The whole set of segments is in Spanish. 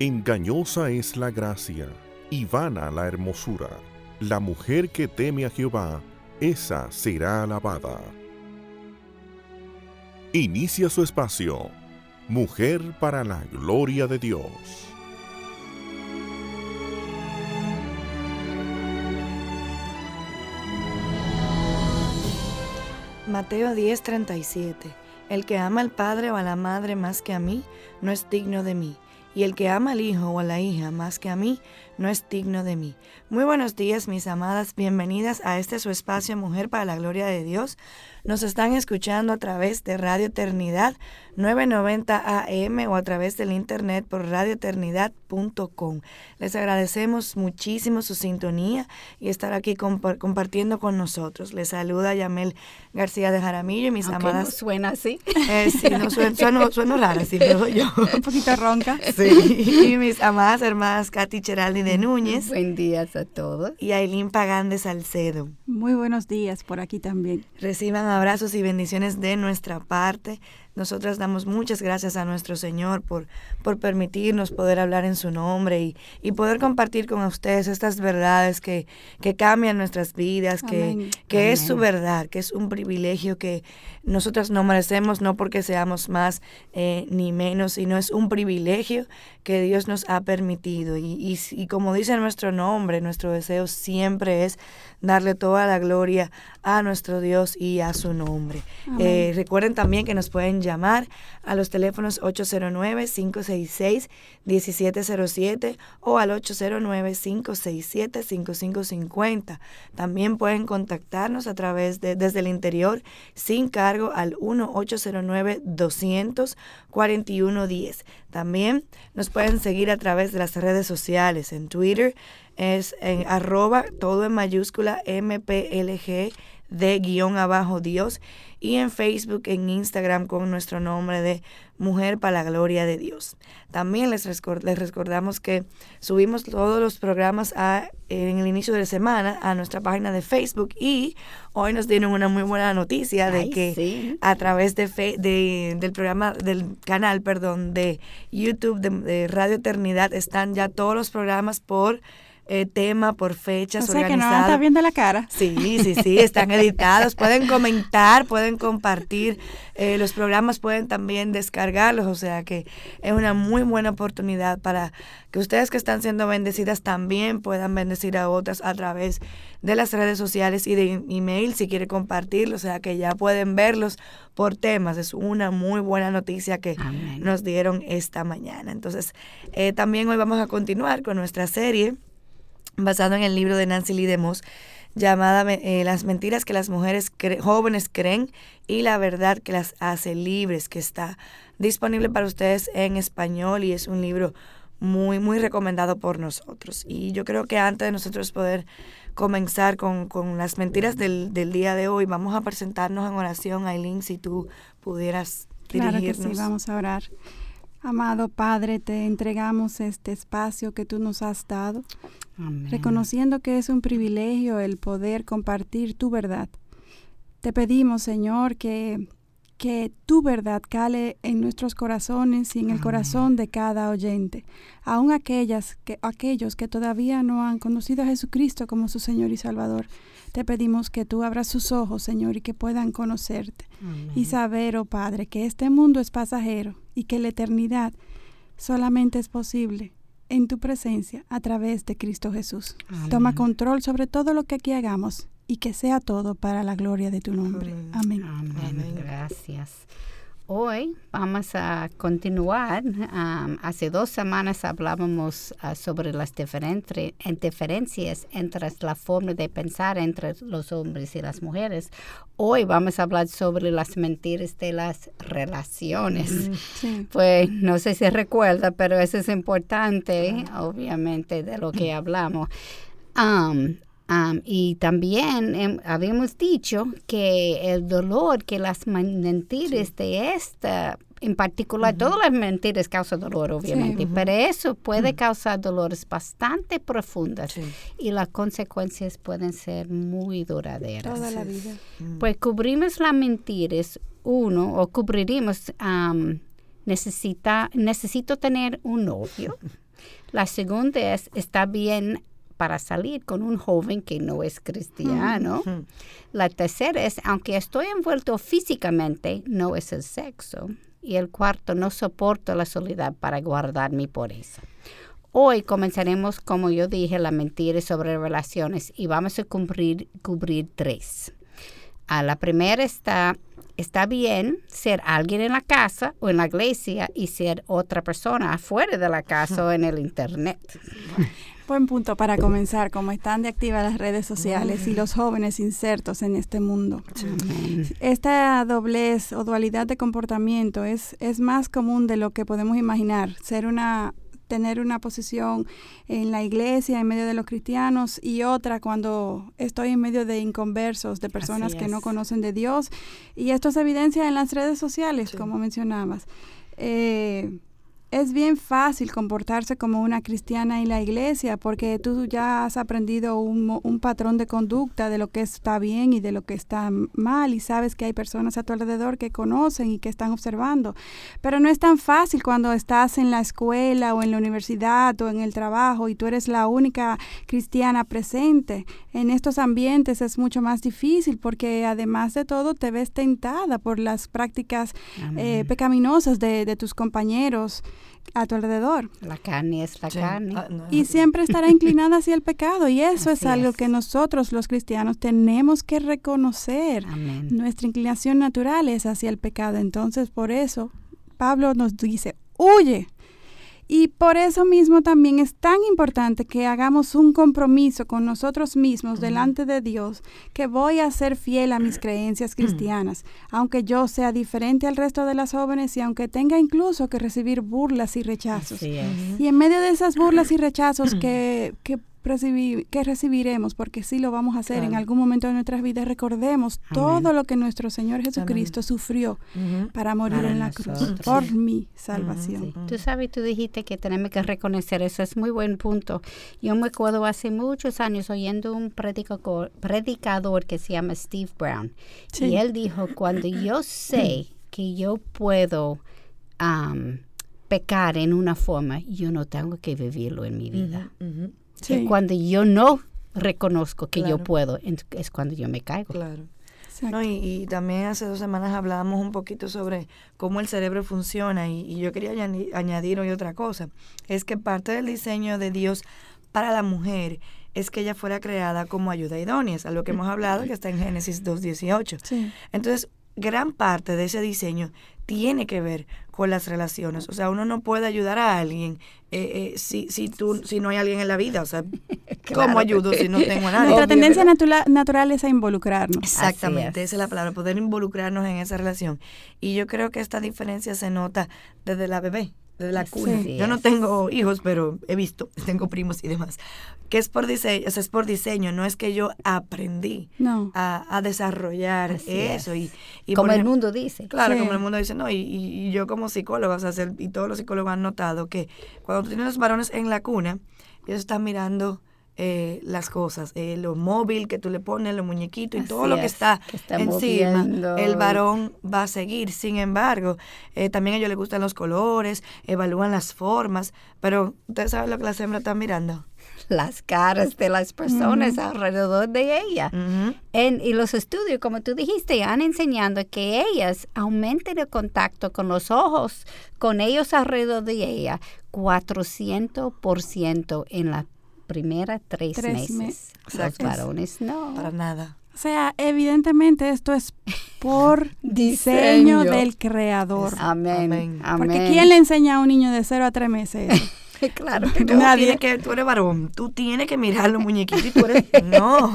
Engañosa es la gracia y vana la hermosura. La mujer que teme a Jehová, esa será alabada. Inicia su espacio, Mujer para la Gloria de Dios. Mateo 10:37 El que ama al padre o a la madre más que a mí, no es digno de mí y el que ama al hijo o a la hija más que a mí, no es digno de mí. Muy buenos días, mis amadas, bienvenidas a este su espacio Mujer para la Gloria de Dios. Nos están escuchando a través de Radio Eternidad 990 AM o a través del internet por radioeternidad.com. Les agradecemos muchísimo su sintonía y estar aquí compartiendo con nosotros. Les saluda Yamel García de Jaramillo y mis amadas. suena así. Eh, sí, no suena, suena, suena rara, sí, pero yo. Un poquito ronca. Sí. Y mis amadas hermanas Katy Cheraldi de Núñez. Buen día a todos. Y Aileen Pagán de Salcedo. Muy buenos días por aquí también. Reciban abrazos y bendiciones de nuestra parte. Nosotras damos muchas gracias a nuestro Señor por, por permitirnos poder hablar en su nombre y, y poder compartir con ustedes estas verdades que, que cambian nuestras vidas, que, que es su verdad, que es un privilegio que nosotras no merecemos, no porque seamos más eh, ni menos, sino es un privilegio que Dios nos ha permitido. Y, y, y como dice nuestro nombre, nuestro deseo siempre es darle toda la gloria a nuestro Dios y a su nombre. Eh, recuerden también que nos pueden llamar a los teléfonos 809-566-1707 o al 809-567-5550. También pueden contactarnos a través de desde el interior sin cargo al 1-809-200-4110. También nos pueden seguir a través de las redes sociales en Twitter, es en arroba, todo en mayúscula, MPLG de guion abajo Dios y en Facebook, en Instagram con nuestro nombre de Mujer para la Gloria de Dios. También les, les recordamos que subimos todos los programas a, en el inicio de la semana a nuestra página de Facebook y hoy nos dieron una muy buena noticia de que a través de, de, del programa, del canal, perdón, de YouTube de Radio Eternidad están ya todos los programas por eh, tema, por fechas o sea que no viendo la cara. Sí, sí, sí, están editados. pueden comentar, pueden compartir eh, los programas, pueden también descargarlos. O sea que es una muy buena oportunidad para que ustedes que están siendo bendecidas también puedan bendecir a otras a través de las redes sociales y de email si quiere compartirlo. O sea que ya pueden verlos por temas. Es una muy buena noticia que nos dieron esta mañana. Entonces, eh, también hoy vamos a continuar con nuestra serie basado en el libro de Nancy Lee DeMoss llamada eh, Las mentiras que las mujeres jóvenes creen y la verdad que las hace libres, que está disponible para ustedes en español y es un libro muy, muy recomendado por nosotros. Y yo creo que antes de nosotros poder comenzar con, con las mentiras del, del, día de hoy, vamos a presentarnos en oración, Aileen, si tú pudieras dirigirnos. Claro que sí, vamos a orar. Amado Padre, te entregamos este espacio que tú nos has dado, reconociendo que es un privilegio el poder compartir tu verdad. Te pedimos, Señor, que, que tu verdad cale en nuestros corazones y en el corazón de cada oyente, aun aquellas que, aquellos que todavía no han conocido a Jesucristo como su Señor y Salvador. Te pedimos que tú abras sus ojos, Señor, y que puedan conocerte y saber, oh Padre, que este mundo es pasajero y que la eternidad solamente es posible en tu presencia a través de Cristo Jesús. Toma control sobre todo lo que aquí hagamos y que sea todo para la gloria de tu nombre. Amén. Amén. Gracias. Hoy vamos a continuar. hace dos semanas hablábamos ah, sobre las diferencias entre la forma de pensar entre los hombres y las mujeres. Hoy vamos a hablar sobre las mentiras de las relaciones. Pues no sé si recuerda, pero eso es importante, obviamente, de lo que hablamos y también habíamos dicho que el dolor que las mentiras de esta, en particular, todas las mentiras causan dolor, obviamente, pero eso puede causar dolores bastante profundas y las consecuencias pueden ser muy duraderas. Toda la vida. Pues cubrimos las mentiras, uno, o cubriríamos, necesita, necesito tener un novio. La segunda es, está bien para salir con un joven que no es cristiano. La tercera es, aunque estoy envuelto físicamente, no es el sexo. Y el cuarto, no soporto la soledad para guardar mi pureza. Hoy comenzaremos, como yo dije, la mentira sobre relaciones y vamos a cubrir, cubrir tres. A la primera está, está bien ser alguien en la casa o en la iglesia y ser otra persona afuera de la casa o en el internet. Buen punto para comenzar, como están de activas las redes sociales y los jóvenes insertos en este mundo. Esta doblez o dualidad de comportamiento es, es más común de lo que podemos imaginar. Ser una tener una posición en la iglesia, en medio de los cristianos, y otra cuando estoy en medio de inconversos, de personas que no conocen de Dios. Y esto se evidencia en las redes sociales, como mencionabas. Eh, es bien fácil comportarse como una cristiana en la iglesia porque tú ya has aprendido un, un, patrón de conducta de lo que está bien y de lo que está mal y sabes que hay personas a tu alrededor que conocen y que están observando. Pero no es tan fácil cuando estás en la escuela o en la universidad o en el trabajo y tú eres la única cristiana presente. En estos ambientes es mucho más difícil porque además de todo te ves tentada por las prácticas eh, pecaminosas de, de tus compañeros a tu alrededor. La carne es la carne. Ah, y siempre estará inclinada hacia el pecado. Y eso es algo que nosotros los cristianos tenemos que reconocer. Nuestra inclinación natural es hacia el pecado. Entonces, por eso, Pablo nos dice, huye y por eso mismo también es tan importante que hagamos un compromiso con nosotros mismos delante de Dios, que voy a ser fiel a mis creencias cristianas, aunque yo sea diferente al resto de las jóvenes y aunque tenga incluso que recibir burlas y rechazos. Y en medio de esas burlas y rechazos que, que recibir, que recibiremos, porque sí lo vamos a hacer en algún momento de nuestras vidas. Recordemos todo lo que nuestro Señor Jesucristo sufrió para morir en la cruz por mi salvación. Tú sabes, tú dijiste que tenemos que reconocer eso, es muy buen punto. Yo me acuerdo hace muchos años oyendo un predicador, predicador que se llama Steve Brown, y él dijo, cuando yo sé que yo puedo... pecar en una forma, yo no tengo que vivirlo en mi vida. Sí. cuando yo no reconozco que yo puedo, es cuando yo me caigo. Claro. No, y, también hace dos semanas hablábamos un poquito sobre cómo el cerebro funciona y, yo quería añadir hoy otra cosa. Es que parte del diseño de Dios para la mujer es que ella fuera creada como ayuda idónea, es algo que hemos hablado que está en Génesis 2.18. Sí. Entonces, gran parte de ese diseño tiene que ver con las relaciones. O sea, uno no puede ayudar a alguien eh, eh, si, si, tú, si no hay alguien en la vida. O sea, ¿cómo ayudo si no tengo a nadie? Nuestra tendencia natural es a involucrarnos. Exactamente, esa es la palabra, poder involucrarnos en esa relación. Y yo creo que esta diferencia se nota desde la bebé de la cuna. Yo no tengo hijos, pero he visto, tengo primos y demás. Que es por diseño, o es por diseño, no es que yo aprendí a, desarrollar eso. Y, como el mundo dice. Claro, como el mundo dice, no, y, yo como psicóloga, o sea, y todos los psicólogos han notado que cuando tú tienes los varones en la cuna, ellos están mirando eh, las cosas, eh, lo móvil que tú le pones, los muñequitos y todo lo que está, encima, el varón va a seguir. Sin embargo, eh, también a ellos les gustan los colores, evalúan las formas, pero ¿ustedes saben lo que las hembras están mirando? Las caras de las personas alrededor de ella. en, y los estudios, como tú dijiste, han enseñado que ellas aumenten el contacto con los ojos, con ellos alrededor de ella, 400% en la primera tres, meses. Los varones no. Para nada. O sea, evidentemente esto es por diseño, del creador. Amén. Amén. Porque ¿quién le enseña a un niño de cero a tres meses? claro. Tú, Nadie. que, tú eres varón, tú tienes que mirar los muñequitos y tú eres... No,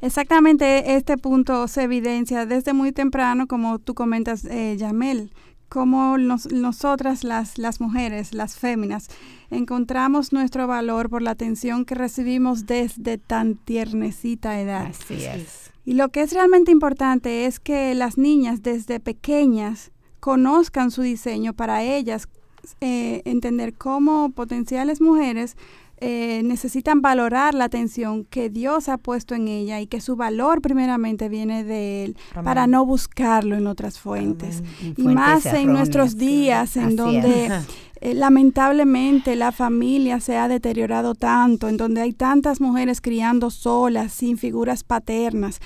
Exactamente, este punto se evidencia desde muy temprano, como tú comentas, eh, Yamel cómo nosotras las, las mujeres, las féminas, encontramos nuestro valor por la atención que recibimos desde tan tiernecita edad. Así es. Y lo que es realmente importante es que las niñas desde pequeñas conozcan su diseño para ellas, eh, entender cómo potenciales mujeres eh, necesitan valorar la atención que Dios ha puesto en ella y que su valor primeramente viene de Él para no buscarlo en otras fuentes. Y más en nuestros días en donde eh, lamentablemente la familia se ha deteriorado tanto, en donde hay tantas mujeres criando solas, sin figuras paternas.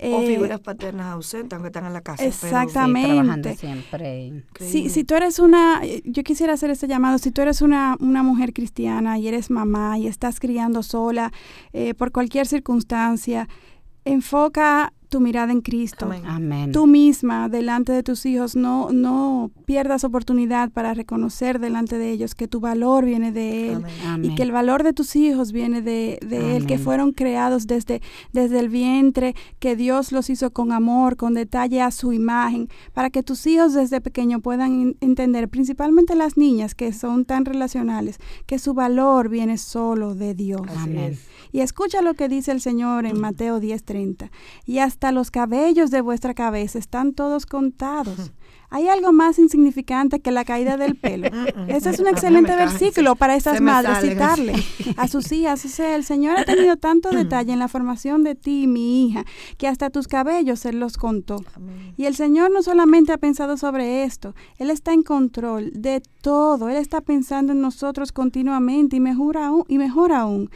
o eh, figuras paternas ausentes, aunque están en la casa. Exactamente. siempre. Si, si tú eres una, yo quisiera hacer este llamado, si tú eres una, una mujer cristiana y eres mamá y estás criando sola eh, por cualquier circunstancia, enfoca tu mirada en Cristo. Amén. Tú misma, delante de tus hijos, no, no pierdas oportunidad para reconocer delante de ellos que tu valor viene de Él y que el valor de tus hijos viene de, Él, que fueron creados desde, desde el vientre, que Dios los hizo con amor, con detalle a su imagen, para que tus hijos desde pequeño puedan entender, principalmente las niñas que son tan relacionales, que su valor viene solo de Dios. Amén. Y escucha lo que dice el Señor en Mateo 10:30. Y hasta los cabellos de vuestra cabeza están todos contados. ¿Hay algo más insignificante que la caída del pelo? Ese es un excelente versículo para esas madres citarle a sus hijas. O sea, el Señor ha tenido tanto detalle en la formación de ti, mi hija, que hasta tus cabellos Él los contó. Y el Señor no solamente ha pensado sobre esto, Él está en control de todo. Él está pensando en nosotros continuamente y mejor aún. Y mejor aún.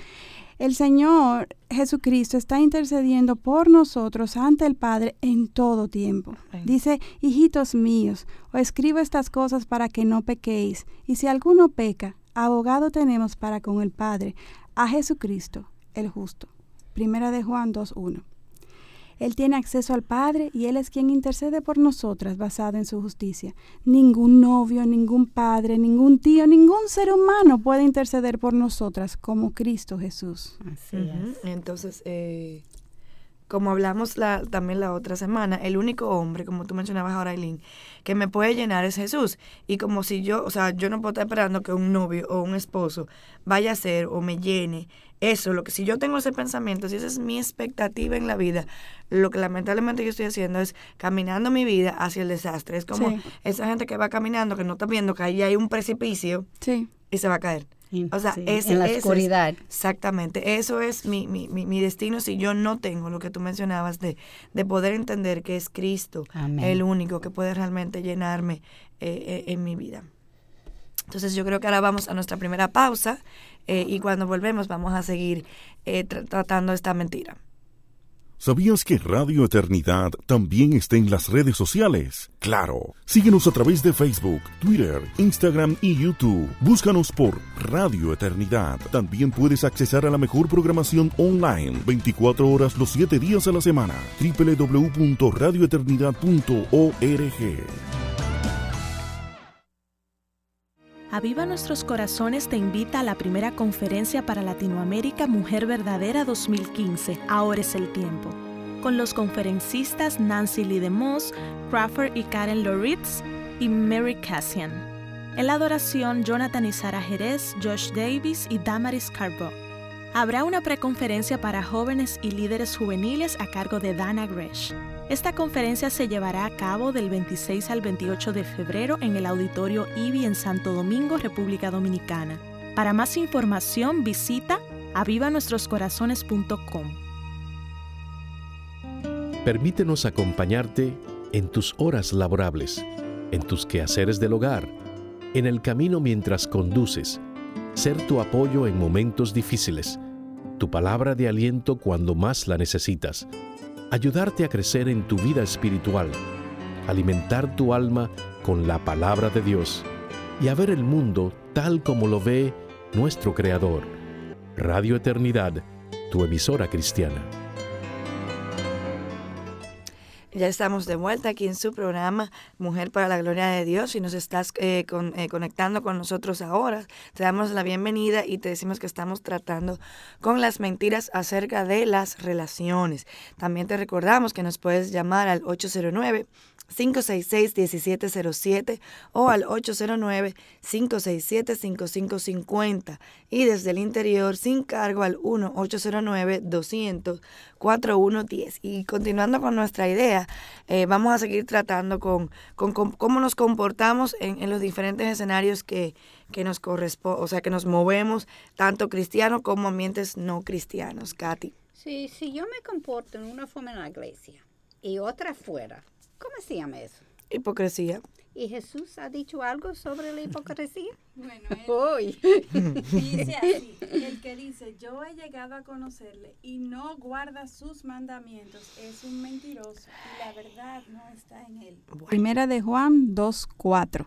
El Señor Jesucristo está intercediendo por nosotros ante el Padre en todo tiempo. Dice, hijitos míos, os escribo estas cosas para que no pequéis. Y si alguno peca, abogado tenemos para con el Padre, a Jesucristo, el justo. Primera de Juan 2.1. Él tiene acceso al Padre y Él es quien intercede por nosotras basado en su justicia. Ningún novio, ningún padre, ningún tío, ningún ser humano puede interceder por nosotras como Cristo Jesús. Así es. Entonces, eh, como hablamos la, también la otra semana, el único hombre, como tú mencionabas ahora, Eileen, que me puede llenar es Jesús. Y como si yo, o sea, yo no puedo estar esperando que un novio o un esposo vaya a ser o me llene eso, lo que si yo tengo ese pensamiento, si esa es mi expectativa en la vida, lo que lamentablemente yo estoy haciendo es caminando mi vida hacia el desastre. Es como esa gente que va caminando, que no está viendo que ahí hay un precipicio y se va a caer. O sea, en la oscuridad. exactamente, eso es mi, mi, mi, destino si yo no tengo lo que tú mencionabas de, de poder entender que es Cristo el único que puede realmente llenarme eh, eh, en mi vida. Entonces yo creo que ahora vamos a nuestra primera pausa eh, y cuando volvemos vamos a seguir eh, tratando esta mentira. ¿Sabías que Radio Eternidad también está en las redes sociales? Claro. Síguenos a través de Facebook, Twitter, Instagram y YouTube. Búscanos por Radio Eternidad. También puedes accesar a la mejor programación online 24 horas los 7 días a la semana. www.radioeternidad.org. Aviva Nuestros Corazones te invita a la primera conferencia para Latinoamérica Mujer Verdadera 2015, Ahora es el tiempo, con los conferencistas Nancy Lee DeMoss, Crawford y Karen Loritz y Mary Cassian. En la adoración, Jonathan y Sara Jerez, Josh Davis y Damaris Carbo. Habrá una preconferencia para jóvenes y líderes juveniles a cargo de Dana Gresh. Esta conferencia se llevará a cabo del 26 al 28 de febrero en el Auditorio IBI en Santo Domingo, República Dominicana. Para más información visita avivanuestroscorazones.com. Permítenos acompañarte en tus horas laborables, en tus quehaceres del hogar, en el camino mientras conduces, ser tu apoyo en momentos difíciles, tu palabra de aliento cuando más la necesitas ayudarte a crecer en tu vida espiritual, alimentar tu alma con la palabra de Dios y a ver el mundo tal como lo ve nuestro Creador. Radio Eternidad, tu emisora cristiana. Ya estamos de vuelta aquí en su programa Mujer para la Gloria de Dios. Si nos estás eh, eh, conectando con nosotros ahora, te damos la bienvenida y te decimos que estamos tratando con las mentiras acerca de las relaciones. También te recordamos que nos puedes llamar al 809 566-1707 o al 809-567-5550 y desde el interior sin cargo al 1-809-200-4110. Y continuando con nuestra idea, eh, vamos a seguir tratando con, con, cómo nos comportamos en, los diferentes escenarios que, que nos corresponden, o sea, que nos movemos, tanto cristianos como ambientes no cristianos. Katy. Sí, si yo me comporto en una forma en la iglesia y otra fuera, ¿Cómo se llama eso? Hipocresía. ¿Y Jesús ha dicho algo sobre la hipocresía? Bueno, él dice así, el que dice, yo he llegado a conocerle y no guarda sus mandamientos, es un mentiroso y la verdad no está en él. Primera de Juan 2.4.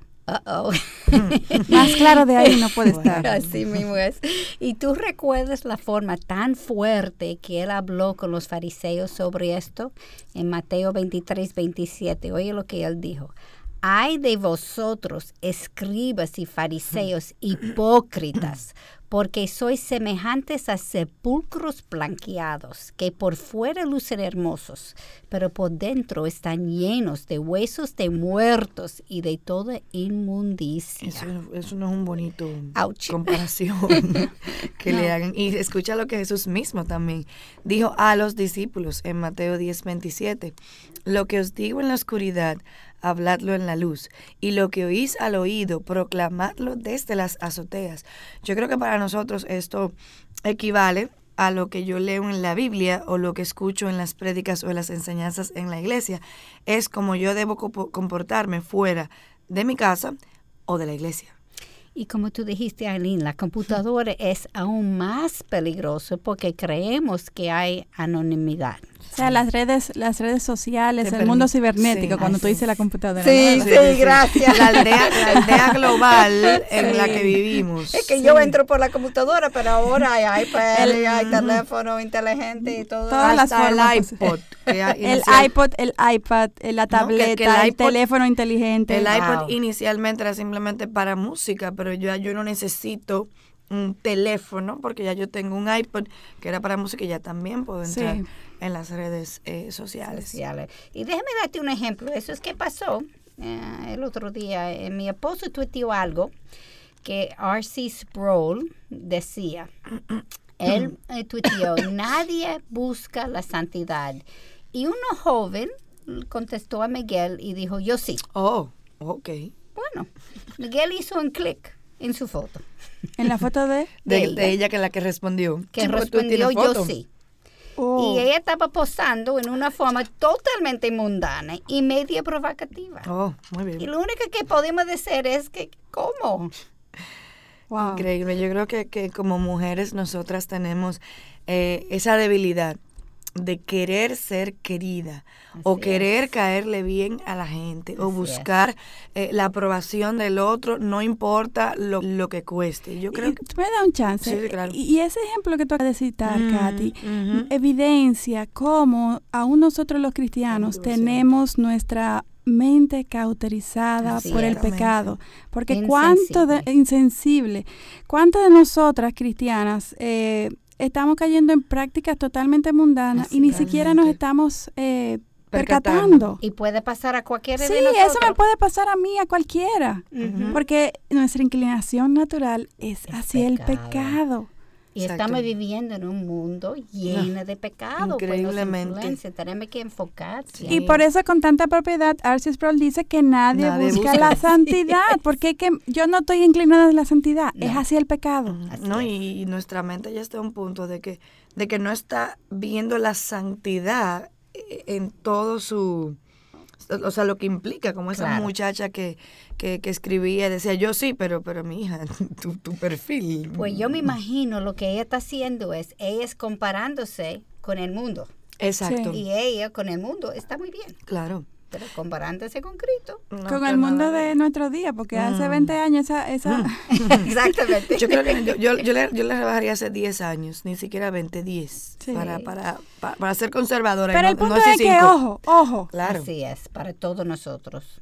Más claro de ahí no puede estar. Así mismo es. Y tú recuerdas la forma tan fuerte que él habló con los fariseos sobre esto en Mateo 23, 27. Oye lo que él dijo. Ay de vosotros, escribas y fariseos hipócritas, porque sois semejantes a sepulcros blanqueados, que por fuera lucen hermosos, pero por dentro están llenos de huesos de muertos y de toda inmundicia. Eso, no es un bonito comparación que le hagan. Y escucha lo que Jesús mismo también dijo a los discípulos en Mateo 10, 27. Lo que os digo en la oscuridad, habladlo en la luz, y lo que oís al oído, proclamadlo desde las azoteas. Yo creo que para nosotros esto equivale a lo que yo leo en la Biblia o lo que escucho en las prédicas o en las enseñanzas en la iglesia. Es como yo debo comportarme fuera de mi casa o de la iglesia. Y como tú dijiste, Aileen, la computadora es aún más peligroso porque creemos que hay anonimidad. O sea, las redes, las redes sociales, el mundo cibernético, cuando tú dices la computadora. Sí, sí, gracias. La aldea, la aldea global en la que vivimos. Es que yo entro por la computadora, pero ahora hay iPad, el, hay teléfono inteligente y todo. Todas las formas. El iPod. el iPod, el iPad, la tableta, el, teléfono inteligente. El iPod inicialmente era simplemente para música, pero yo, yo no necesito un teléfono, porque ya yo tengo un iPod que era para música y ya también puedo entrar en las redes eh, sociales. Y déjame darte un ejemplo. Eso es que pasó eh, el otro día. Eh, mi esposo tuiteó algo que R.C. Sproul decía. Él tuiteó, nadie busca la santidad. Y uno joven contestó a Miguel y dijo, yo sí. Oh, ok. Bueno, Miguel hizo un clic en su foto. ¿En la foto de? De, ella. que es la que respondió. Que respondió yo sí. Oh. Y ella estaba posando en una forma totalmente mundana y media provocativa. Oh, muy bien. Y lo único que podemos decir es que, ¿cómo? Wow. Increíble. Yo creo que, que como mujeres nosotras tenemos eh, esa debilidad de querer ser querida o querer caerle bien a la gente o buscar eh, la aprobación del otro, no importa lo, lo que cueste. Yo creo que... me da un chance. y, ese ejemplo que tú acabas de citar, Katy, evidencia cómo aún nosotros los cristianos tenemos nuestra mente cauterizada por el pecado. Porque cuánto de insensible, cuánto de nosotras cristianas eh, estamos cayendo en prácticas totalmente mundanas y ni siquiera nos estamos eh, percatando. Y puede pasar a cualquiera sí, de nosotros. Sí, eso me puede pasar a mí, a cualquiera. Porque nuestra inclinación natural es, hacia el pecado. Y estamos viviendo en un mundo lleno de pecado. Pues, Increíblemente. tenemos que enfocarse. Y por eso con tanta propiedad, Arceus Sproul dice que nadie, busca, la santidad, porque que yo no estoy inclinada a la santidad, es hacia el pecado. no, y, nuestra mente ya está a un punto de que, de que no está viendo la santidad eh, en todo su o sea, lo que implica, como esa muchacha que, que, que, escribía, decía, yo sí, pero, pero mi hija, tu, tu perfil. Pues yo me imagino lo que ella está haciendo es, ella es comparándose con el mundo. Exacto. Y ella con el mundo está muy bien. Claro pero comparándose con Cristo. con el mundo de nuestro día, porque hace 20 mm. años esa... esa... Mm. Exactamente. Yo creo que yo, yo, le, yo le rebajaría hace 10 años, ni siquiera 20, 10, para, para, para, ser conservadora. Pero el punto es que, ojo, ojo. Claro. Así es, para todos nosotros.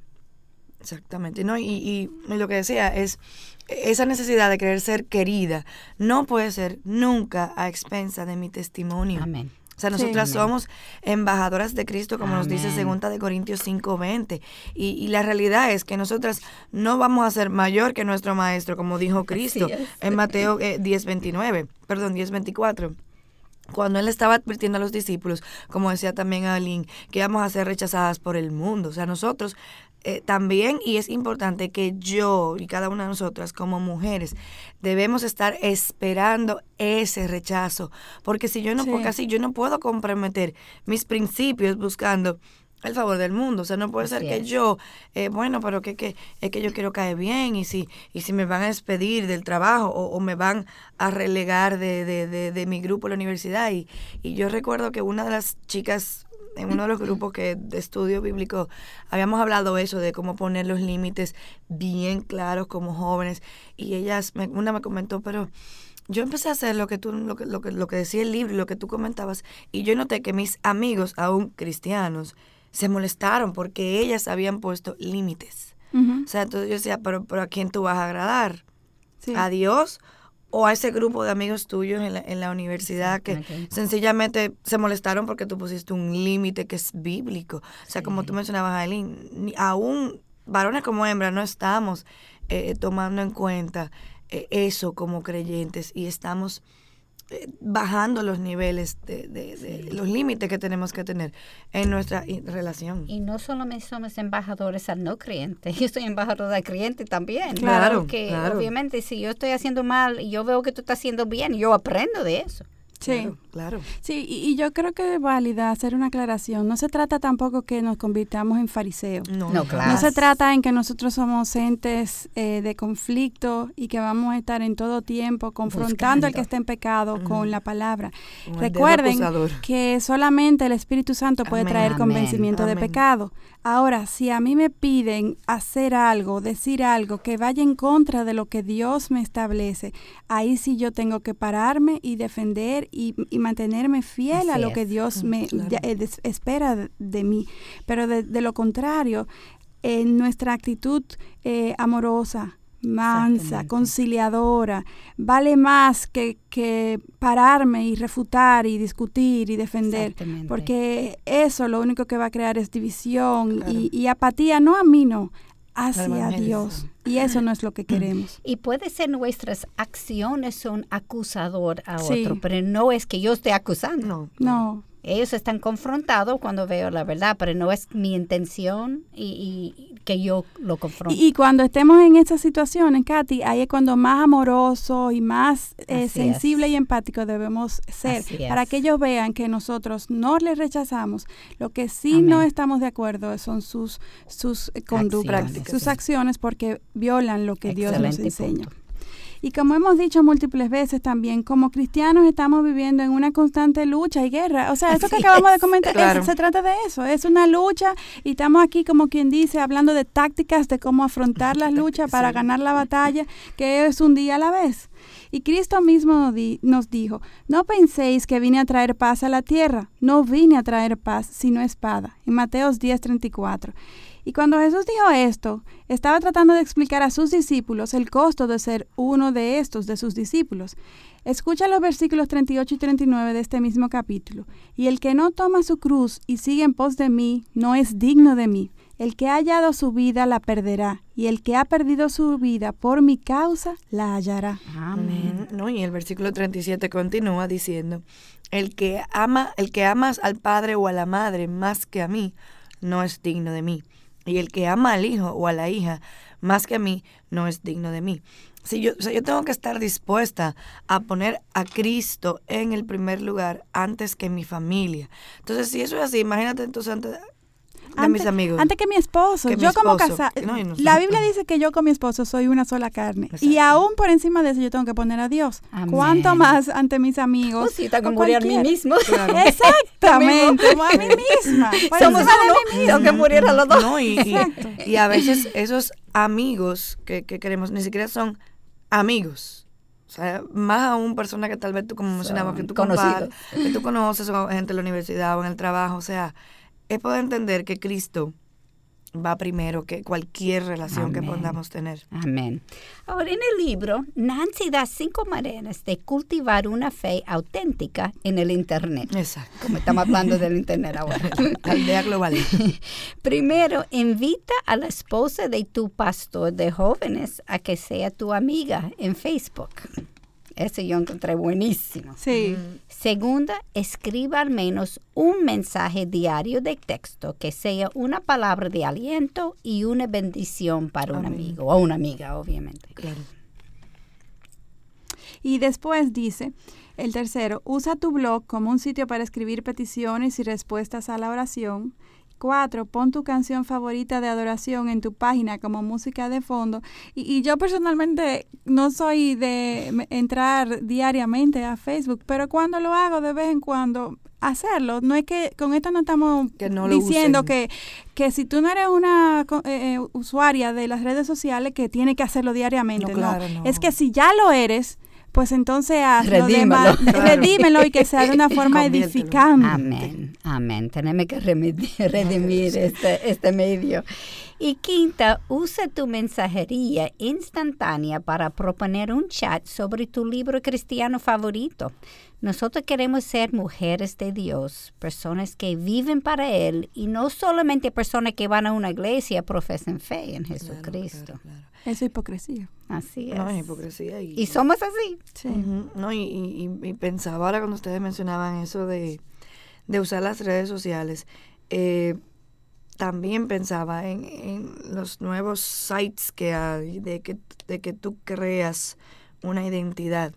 Exactamente, ¿no? Y, y, lo que decía es, esa necesidad de querer ser querida no puede ser nunca a expensa de mi testimonio. Amén. O sea, nosotras somos embajadoras de Cristo, como nos dice 2 de Corintios 5:20. Y, y la realidad es que nosotras no vamos a ser mayor que nuestro maestro, como dijo Cristo en Mateo 10:29, eh, perdón, 10:24 cuando él estaba advirtiendo a los discípulos, como decía también Aline, que íbamos a ser rechazadas por el mundo. O sea, nosotros eh, también, y es importante que yo y cada una de nosotras como mujeres debemos estar esperando ese rechazo, porque si yo no, porque así yo no puedo comprometer mis principios buscando el favor del mundo. O sea, no puede ser que yo, eh, bueno, pero que, que es que yo quiero caer bien y si, y si me van a despedir del trabajo o, me van a relegar de, de, de, de, mi grupo en la universidad. Y, y yo recuerdo que una de las chicas en uno de los grupos que de estudio bíblico habíamos hablado eso de cómo poner los límites bien claros como jóvenes. Y ellas una me comentó pero yo empecé a hacer lo que tú lo que, lo que, lo que decía el libro y lo que tú comentabas y yo noté que mis amigos aún cristianos se molestaron porque ellas habían puesto límites o sea entonces yo decía pero pero a quién tú vas a agradar a Dios o a ese grupo de amigos tuyos en la, en la universidad que sencillamente se molestaron porque tú pusiste un límite que es bíblico. O sea, como tú mencionabas, Aileen, aún varones como hembras no estamos eh, tomando en cuenta eh, eso como creyentes y estamos bajando los niveles de, de, los límites que tenemos que tener en nuestra relación. Y no solamente somos embajadores al no creyente, yo soy embajador al creyente también. Claro, que obviamente si yo estoy haciendo mal y yo veo que tú estás haciendo bien, yo aprendo de eso. Sí, claro. Sí, y, yo creo que es válida hacer una aclaración. No se trata tampoco que nos convirtamos en fariseos. No, claro. No se trata en que nosotros somos entes eh, de conflicto y que vamos a estar en todo tiempo confrontando al que está en pecado con la palabra. Recuerden que solamente el Espíritu Santo puede traer convencimiento de pecado. Ahora, si a mí me piden hacer algo, decir algo que vaya en contra de lo que Dios me establece, ahí sí yo tengo que pararme y defender y, mantenerme fiel a lo que Dios me eh, espera de, mí. Pero de, lo contrario, en nuestra actitud eh, amorosa, mansa, conciliadora, vale más que, que, pararme y refutar y discutir y defender, porque eso lo único que va a crear es división y, apatía, no a mí, no, hacia Dios. Y eso no es lo que queremos. Y puede ser nuestras acciones son acusador a otro, pero no es que yo esté acusando. No. no ellos están confrontados cuando veo la verdad, pero no es mi intención y, que yo lo confronte. Y, cuando estemos en esas situaciones, Katy, ahí es cuando más amoroso y más eh, sensible y empático debemos ser, para que ellos vean que nosotros no les rechazamos. Lo que sí no estamos de acuerdo son sus, sus conductas, sus acciones, porque violan lo que Dios nos enseña. Y como hemos dicho múltiples veces también, como cristianos estamos viviendo en una constante lucha y guerra. O sea, eso que acabamos de comentar, se trata de eso, es una lucha y estamos aquí como quien dice, hablando de tácticas de cómo afrontar las luchas para ganar la batalla, que es un día a la vez. Y Cristo mismo nos dijo, no penséis que vine a traer paz a la tierra, no vine a traer paz, sino espada. En Mateos 10:34. Y cuando Jesús dijo esto, estaba tratando de explicar a sus discípulos el costo de ser uno de estos, de sus discípulos. Escucha los versículos 38 y 39 de este mismo capítulo. Y el que no toma su cruz y sigue en pos de mí, no es digno de mí. El que ha hallado su vida la perderá, y el que ha perdido su vida por mi causa la hallará. Amén. No, y el versículo 37 continúa diciendo, el que ama, el que amas al padre o a la madre más que a mí, no es digno de mí. Y el que ama al hijo o a la hija más que a mí no es digno de mí. Si yo, yo tengo que estar dispuesta a poner a Cristo en el primer lugar antes que mi familia. Entonces, si eso es así, imagínate entonces antes, antes, mis amigos. Antes que mi esposo. yo como casada. la Biblia dice que yo con mi esposo soy una sola carne. Y aún por encima de eso yo tengo que poner a Dios. ¿Cuánto más ante mis amigos? Oh, sí, tengo que a mí mismo. Exactamente, como a mí misma. Somos uno, tengo que morir a los dos. No, y, y, a veces esos amigos que, que queremos ni siquiera son amigos. O sea, más aún personas que tal vez tú, como mencionabas, que tú, que tú conoces, o gente en la universidad o en el trabajo. O sea, es poder entender que Cristo va primero que cualquier relación que podamos tener. Amén. Ahora, en el libro, Nancy da cinco maneras de cultivar una fe auténtica en el Internet. Exacto. Como estamos hablando del Internet ahora. Aldea global. Primero, invita a la esposa de tu pastor de jóvenes a que sea tu amiga en Facebook. Ese yo encontré buenísimo. Sí. Segunda, escriba al menos un mensaje diario de texto que sea una palabra de aliento y una bendición para un amigo o una amiga, obviamente. Y después dice, el tercero, usa tu blog como un sitio para escribir peticiones y respuestas a la oración. Cuatro, pon tu canción favorita de adoración en tu página como música de fondo. Y, yo personalmente no soy de entrar diariamente a Facebook, pero cuando lo hago de vez en cuando, hacerlo. No es que con esto no estamos diciendo que, que si tú no eres una eh, eh, usuaria de las redes sociales que tiene que hacerlo diariamente. No, Es que si ya lo eres, pues entonces redímelo. redímelo y que sea de una forma edificante. Amén, amén. Tenemos que redimir este, este medio. Y quinta, usa tu mensajería instantánea para proponer un chat sobre tu libro cristiano favorito. Nosotros queremos ser mujeres de Dios, personas que viven para Él y no solamente personas que van a una iglesia profesan fe en Jesucristo. Eso es hipocresía. Así es. No, es hipocresía. Y, somos así. Sí. No, y, pensaba ahora cuando ustedes mencionaban eso de, usar las redes sociales, eh, también pensaba en, los nuevos sites que hay, de que, de que tú creas una identidad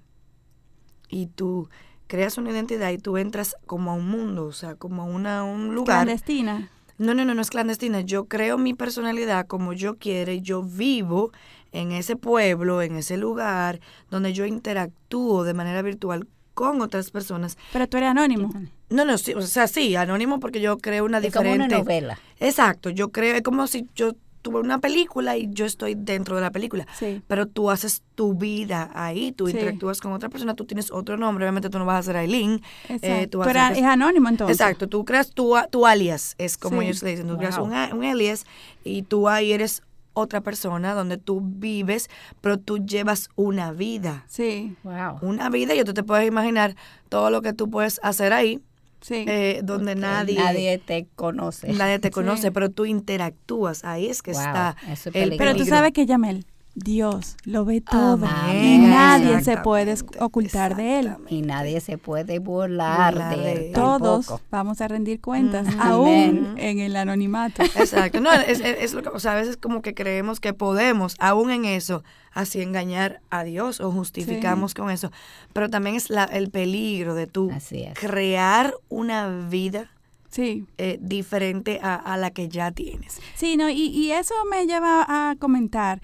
y tú creas una identidad y tú entras como a un mundo, o sea, como a una, un lugar. Clandestina. No, no, no, no es clandestina. Yo creo mi personalidad como yo quiero y yo vivo en ese pueblo, en ese lugar, donde yo interactúo de manera virtual con otras personas. Pero tú eres anónimo. No, no, sí, o sea, sí, anónimo porque yo creo una es diferente. Como una novela. Exacto, yo creo, es como si yo tuve una película y yo estoy dentro de la película. Sí. Pero tú haces tu vida ahí, tú interactúas con otra persona, tú tienes otro nombre, obviamente tú no vas a ser Aileen. Eh, pero es anónimo entonces. Exacto, tú creas tu, tu alias, es como ellos le dicen, tú creas un, un alias y tú ahí eres otra persona donde tú vives, pero tú llevas una vida. Sí. Wow. Una vida y tú te puedes imaginar todo lo que tú puedes hacer ahí. Sí. Eh, donde nadie nadie te conoce. Nadie te conoce pero tú interactúas. Ahí es que está el pero tú sabes que Yamel Dios lo ve todo y nadie se puede ocultar de él. Y nadie se puede burlar, de él. Todos vamos a rendir cuentas, aún en el anonimato. Exacto. No, es, lo que, o sea, a veces como que creemos que podemos, aún en eso, así engañar a Dios o justificamos con eso. Pero también es la, el peligro de tú crear una vida sí. Eh, diferente a, la que ya tienes. Sí, no, y, y eso me lleva a comentar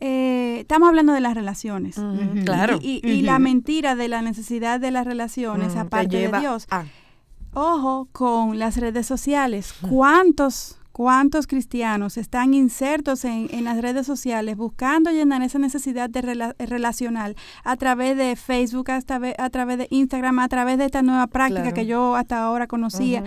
eh, estamos hablando de las relaciones. claro. Y, la mentira de la necesidad de las relaciones, aparte de Dios. Ojo con las redes sociales. ¿Cuántos, cuántos cristianos están insertos en, las redes sociales buscando llenar esa necesidad de relacional a través de Facebook, hasta a través de Instagram, a través de esta nueva práctica que yo hasta ahora conocía?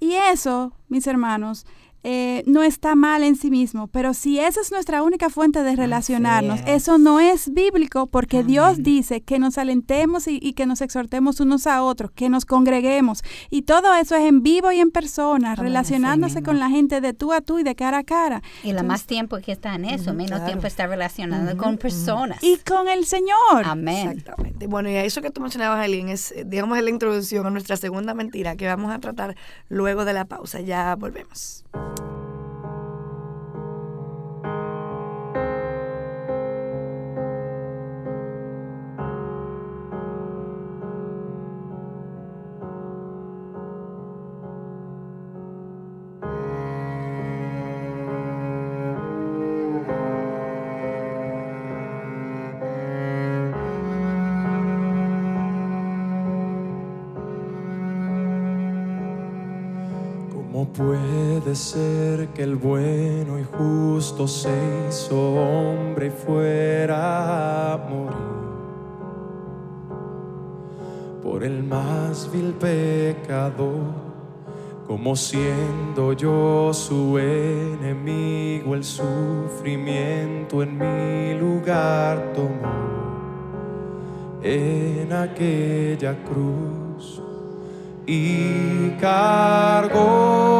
Y eso, mis hermanos, eh, no está mal en sí mismo, pero si esa es nuestra única fuente de relacionarnos, eso no es bíblico porque Dios dice que nos alentemos y, que nos exhortemos unos a otros, que nos congreguemos y todo eso es en vivo y en persona, relacionándose con la gente de tú a tú y de cara a cara. Y la más tiempo que está en eso, menos tiempo está relacionado con personas. Y con el Señor. Amén. Exactamente. Bueno, y a eso que tú mencionabas, Aileen, es, digamos, la introducción a nuestra segunda mentira que vamos a tratar luego de la pausa. Ya volvemos. Thank you. Ser que el bueno y justo se hizo hombre fuera a morir. Por el más vil pecador como siendo yo su enemigo, el sufrimiento en mi lugar tomó. En aquella cruz y cargó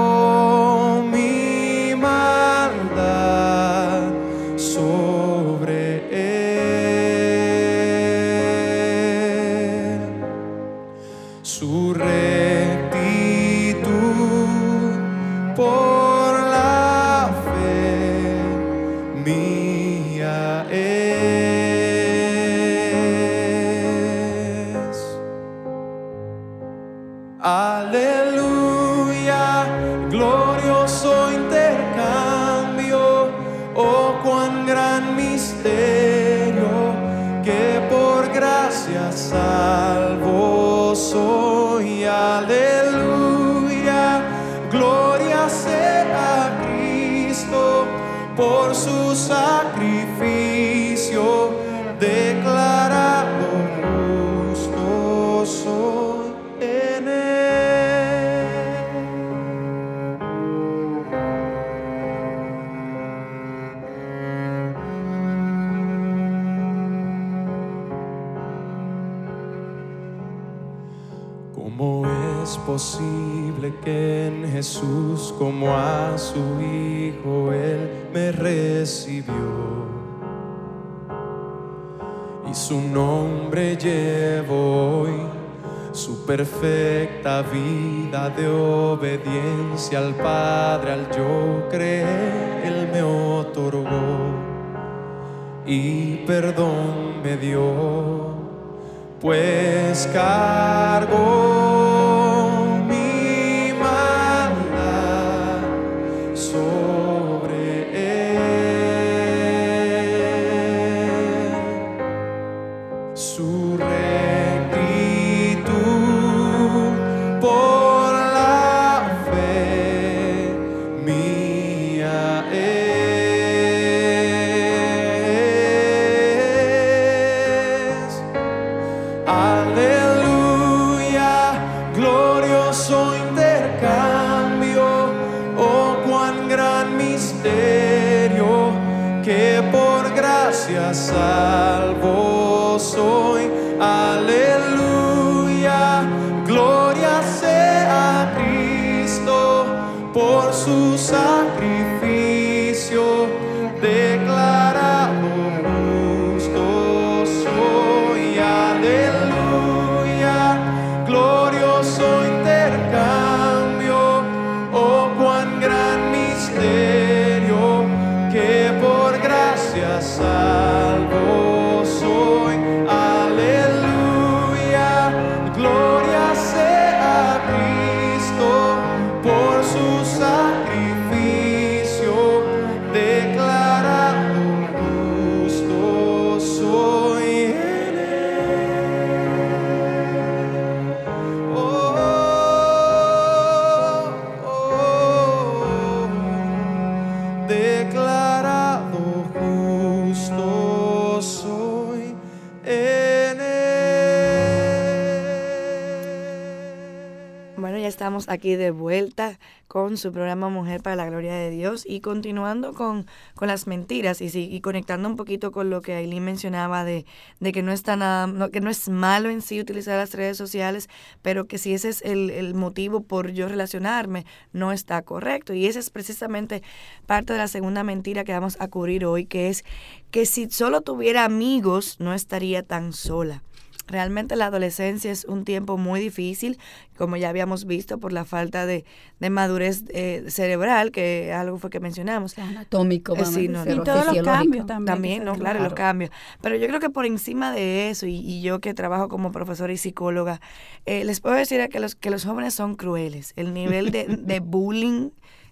aquí de vuelta con su programa Mujer para la Gloria de Dios y continuando con, con las mentiras y, sí, y conectando un poquito con lo que Aileen mencionaba de, de que no está nada, no, que no es malo en sí utilizar las redes sociales, pero que si ese es el, el motivo por yo relacionarme, no está correcto. Y esa es precisamente parte de la segunda mentira que vamos a cubrir hoy, que es que si solo tuviera amigos, no estaría tan sola. Realmente la adolescencia es un tiempo muy difícil, como ya habíamos visto, por la falta de, de madurez eh, cerebral, que algo fue que mencionamos. Anatómico, Eh, sí, no, Y no. todos los cambios también. También, no, claro, los cambios. Pero yo creo que por encima de eso, y, y yo que trabajo como profesora y psicóloga, eh, les puedo decir que los, que los jóvenes son crueles. El nivel de, de bullying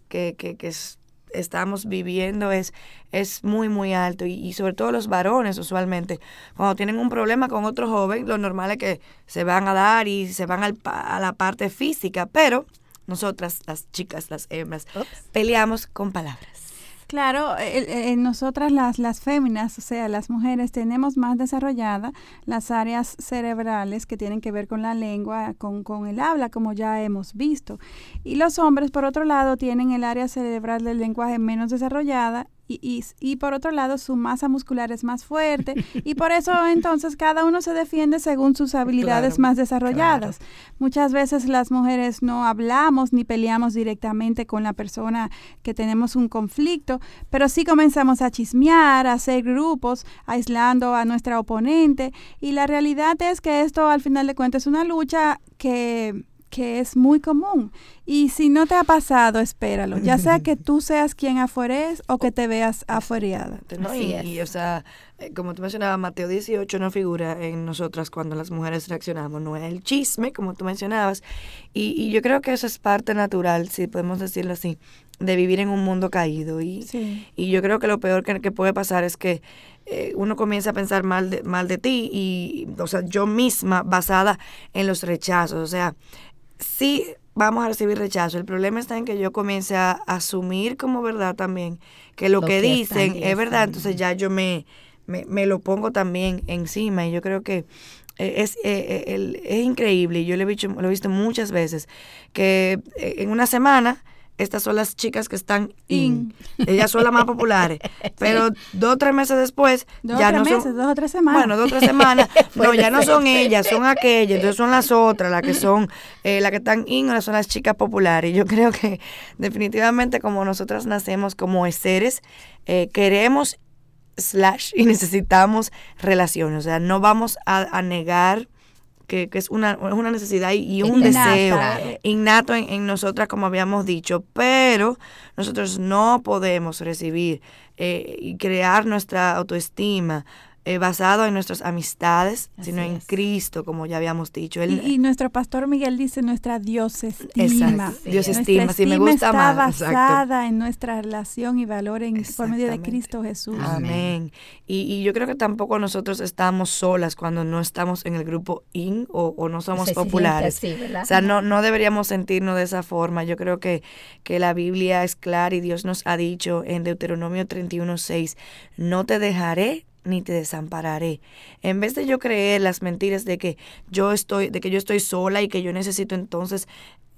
que, que, que es- estamos viviendo es, es muy, muy alto. Y, y sobre todo los varones, usualmente, cuando tienen un problema con otro joven, lo normal es que se van a dar y se van al a la parte física, pero nosotras, las chicas, las hembras, peleamos con palabras. Claro, nosotras las, las féminas, o sea, las mujeres, tenemos más desarrollada las áreas cerebrales que tienen que ver con la lengua, con, con el habla, como ya hemos visto. Y los hombres, por otro lado, tienen el área cerebral del lenguaje menos desarrollada y, y, por otro lado su masa muscular es más fuerte y por eso entonces cada uno se defiende según sus habilidades más desarrolladas. Muchas veces las mujeres no hablamos ni peleamos directamente con la persona que tenemos un conflicto, pero sí comenzamos a chismear, a hacer grupos, aislando a nuestra oponente y la realidad es que esto al final de cuentas es una lucha que que es muy común. Y si no te ha pasado, espéralo. Ya sea que tú seas quien afueres o que te veas afuereada. y, o sea, eh, como tú mencionabas, Mateo 18 no figura en nosotras cuando las mujeres reaccionamos. No es el chisme, como tú mencionabas. Y, y yo creo que eso es parte natural, si podemos decirlo así, de vivir en un mundo caído. Y, y yo creo que lo peor que, que puede pasar es que eh, uno comienza a pensar mal de, mal de ti y, o sea, yo misma basada en los rechazos. O sea, sí vamos a recibir rechazo. El problema está en que yo comience a asumir como verdad también que lo, que, dicen es verdad, entonces ya yo me, me, lo pongo también encima y yo creo que eh, es, eh, eh, es increíble. Y yo lo he, visto, lo he visto muchas veces que en una semana estas son las chicas que están in. Ellas son las más populares. Pero dos o tres meses después, dos ya no meses, son. Dos o tres semanas. Bueno, dos o tres semanas. no, ya no son ellas, son aquellas. Entonces son las otras, las que son, eh, las que están in, ahora son las chicas populares. Yo creo que definitivamente como nosotras nacemos como seres, eh, queremos slash y necesitamos relaciones. O sea, no vamos a, a negar que, es, una, una necesidad y, un deseo innato en, en, nosotras, como habíamos dicho, pero nosotros no podemos recibir eh, y crear nuestra autoestima eh, basado en nuestras amistades, sino en Cristo, como ya habíamos dicho. y, nuestro pastor Miguel dice nuestra Dios estima. Dios estima, si me gusta está basada en nuestra relación y valor en, por medio de Cristo Jesús. Amén. Y, y, yo creo que tampoco nosotros estamos solas cuando no estamos en el grupo IN o, no somos populares. o sea, no, no deberíamos sentirnos de esa forma. Yo creo que, que la Biblia es clara y Dios nos ha dicho en Deuteronomio 31.6, no te dejaré ni te desampararé. En vez de yo creer las mentiras de que yo estoy, de que yo estoy sola y que yo necesito entonces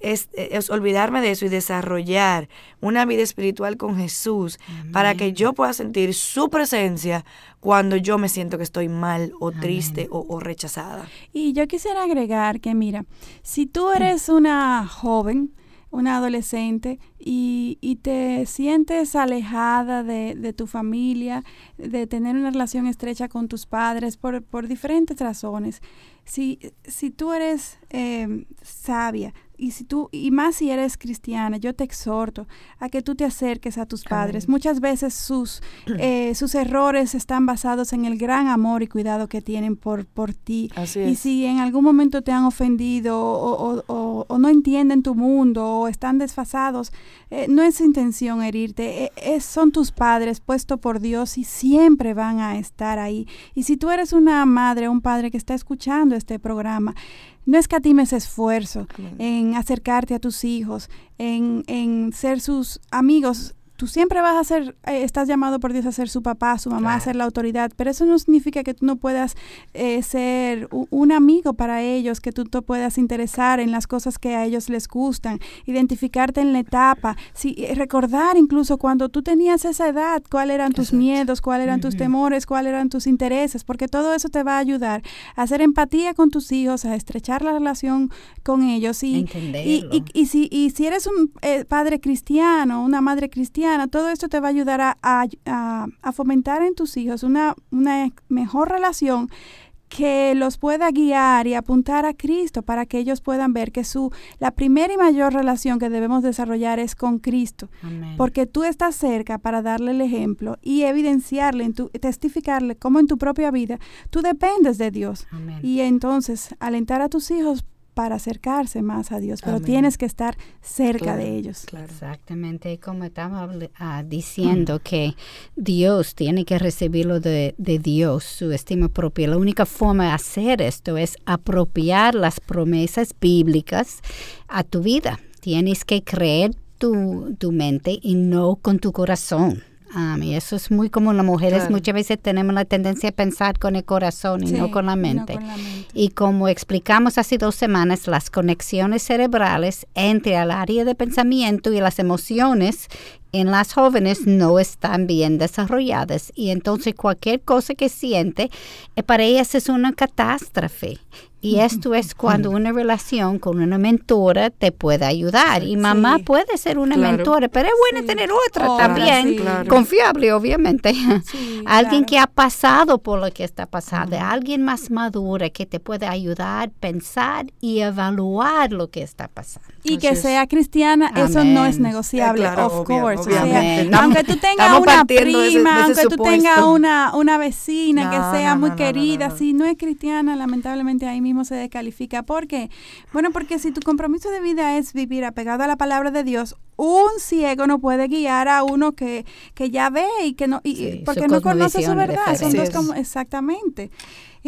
es, es, olvidarme de eso y desarrollar una vida espiritual con Jesús para que yo pueda sentir su presencia cuando yo me siento que estoy mal o triste o, o, rechazada. Y yo quisiera agregar que, mira, si tú eres una joven, una adolescente y, y te sientes alejada de, de, tu familia, de tener una relación estrecha con tus padres por, por diferentes razones. Si, si tú eres eh, sabia, y si tú y más si eres cristiana, yo te exhorto a que tú te acerques a tus padres. Muchas veces sus eh, sus errores están basados en el gran amor y cuidado que tienen por por ti. y si en algún momento te han ofendido o, o, o, no entienden tu mundo o están desfasados, eh, no es intención herirte. Eh, es, son tus padres puesto por Dios y siempre van a estar ahí. Y si tú eres una madre o un padre que está escuchando este programa, no escatimes esfuerzo en acercarte a tus hijos, en, en ser sus amigos tú siempre vas a ser, eh, estás llamado por Dios a ser su papá, su mamá, a ser la autoridad, pero eso no significa que tú no puedas eh, ser un amigo para ellos, que tú te puedas interesar en las cosas que a ellos les gustan, identificarte en la etapa, sí, eh, recordar incluso cuando tú tenías esa edad, cuáles eran tus miedos, cuáles eran tus temores, cuáles eran tus intereses, porque todo eso te va a ayudar a hacer empatía con tus hijos, a estrechar la relación con ellos y, y, y, si, y si eres un padre cristiano, una madre cristiana, todo esto te va a ayudar a, a, fomentar en tus hijos una, una mejor relación que los pueda guiar y apuntar a Cristo para que ellos puedan ver que su la primera y mayor relación que debemos desarrollar es con Cristo, porque tú estás cerca para darle el ejemplo y evidenciarle, en tu, testificarle cómo en tu propia vida tú dependes de Dios. Y entonces alentar a tus hijos para acercarse más a Dios, pero tienes que estar cerca de ellos. Exactamente, como estaba ah, diciendo que Dios tiene que recibirlo de, de, Dios, su estima propia. La única forma de hacer esto es apropiar las promesas bíblicas a tu vida. Tienes que creer tu, tu mente y no con tu corazón. Um, y eso es muy común. Las mujeres muchas veces tenemos la tendencia a pensar con el corazón y no, con la mente. Y como explicamos hace dos semanas, las conexiones cerebrales entre el área de pensamiento y las emociones en las jóvenes no están bien desarrolladas y entonces cualquier cosa que siente eh, para ellas es una catástrofe y esto es cuando una relación con una mentora te puede ayudar. Y mamá puede ser una mentora, pero es bueno tener otra también, confiable, obviamente. alguien que ha pasado por lo que está pasando, alguien más madura que te puede ayudar, pensar y evaluar lo que está pasando. Y que sea cristiana, eso no es negociable, of course. aunque tú tengas una prima, aunque tú tengas una, una vecina que sea muy querida, si no es cristiana, lamentablemente ahí mismo se descalifica. ¿Por qué? Bueno, porque si tu compromiso de vida es vivir apegado a la palabra de Dios, un ciego no puede guiar a uno que, que ya ve y que no, y, porque no conoce su verdad. Son dos como, exactamente.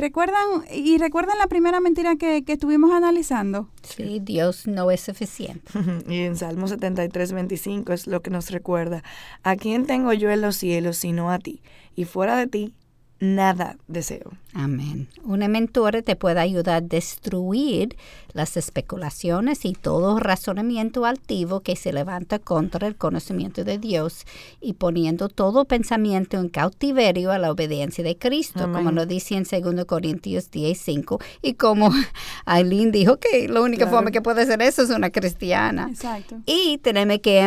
Recuerdan, y recuerdan la primera mentira que, que estuvimos analizando. Sí, Dios no es suficiente. y en Salmo 73, 25 es lo que nos recuerda. ¿A quién tengo yo en los cielos sino a ti? Y fuera de ti nada deseo. Amén. Una mentora te puede ayudar a destruir las especulaciones y todo razonamiento altivo que se levanta contra el conocimiento de Dios y poniendo todo pensamiento en cautiverio a la obediencia de Cristo, como lo dice en 2 Corintios 10:5 y como Aileen dijo que la única forma que puede ser eso es una cristiana. Exacto. Y tenemos que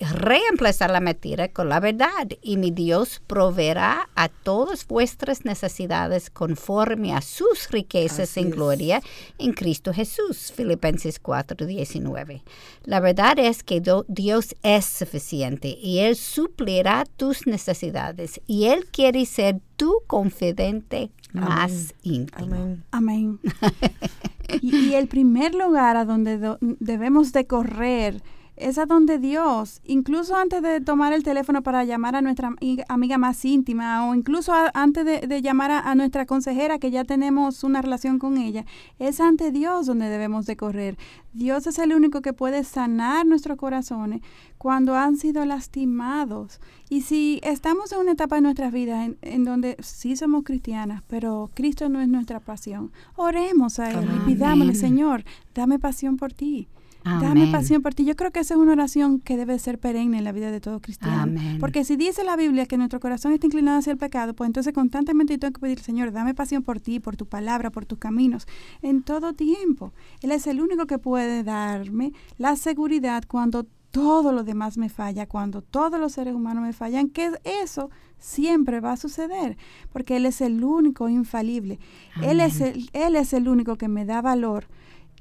reemplazar la mentira con la verdad y mi Dios proveerá a todas vuestras necesidades conforme a sus riquezas en gloria en Cristo Jesús. Filipenses 4:19. La verdad es que Dios es suficiente y Él suplirá tus necesidades y Él quiere ser tu confidente más íntimo. Amén. y, el primer lugar a donde debemos de correr es a donde Dios, incluso antes de tomar el teléfono para llamar a nuestra amiga más íntima o incluso antes de, llamar a, nuestra consejera que ya tenemos una relación con ella, es ante Dios donde debemos de correr. Dios es el único que puede sanar nuestros corazones cuando han sido lastimados. Y si estamos en una etapa de nuestras vidas en, donde sí somos cristianas, pero Cristo no es nuestra pasión, oremos a Él y pidámosle, Señor, dame pasión por ti. Dame pasión por ti. Yo creo que esa es una oración que debe ser perenne en la vida de todo cristiano. Porque si dice la Biblia que nuestro corazón está inclinado hacia el pecado, pues entonces constantemente tengo que pedir, Señor, dame pasión por ti, por tu palabra, por tus caminos, en todo tiempo. Él es el único que puede darme la seguridad cuando todo lo demás me falla, cuando todos los seres humanos me fallan, que eso siempre va a suceder, porque Él es el único infalible. Él es el, él es el único que me da valor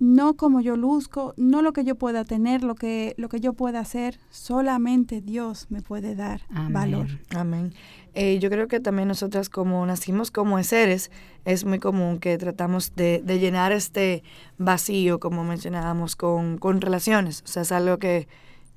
no como yo luzco, no lo que yo pueda tener, lo que, lo que yo pueda hacer, solamente Dios me puede dar valor. Amén. Eh, yo creo que también nosotras como nacimos como seres, es muy común que tratamos de, llenar este vacío, como mencionábamos, con, con relaciones. O sea, es algo que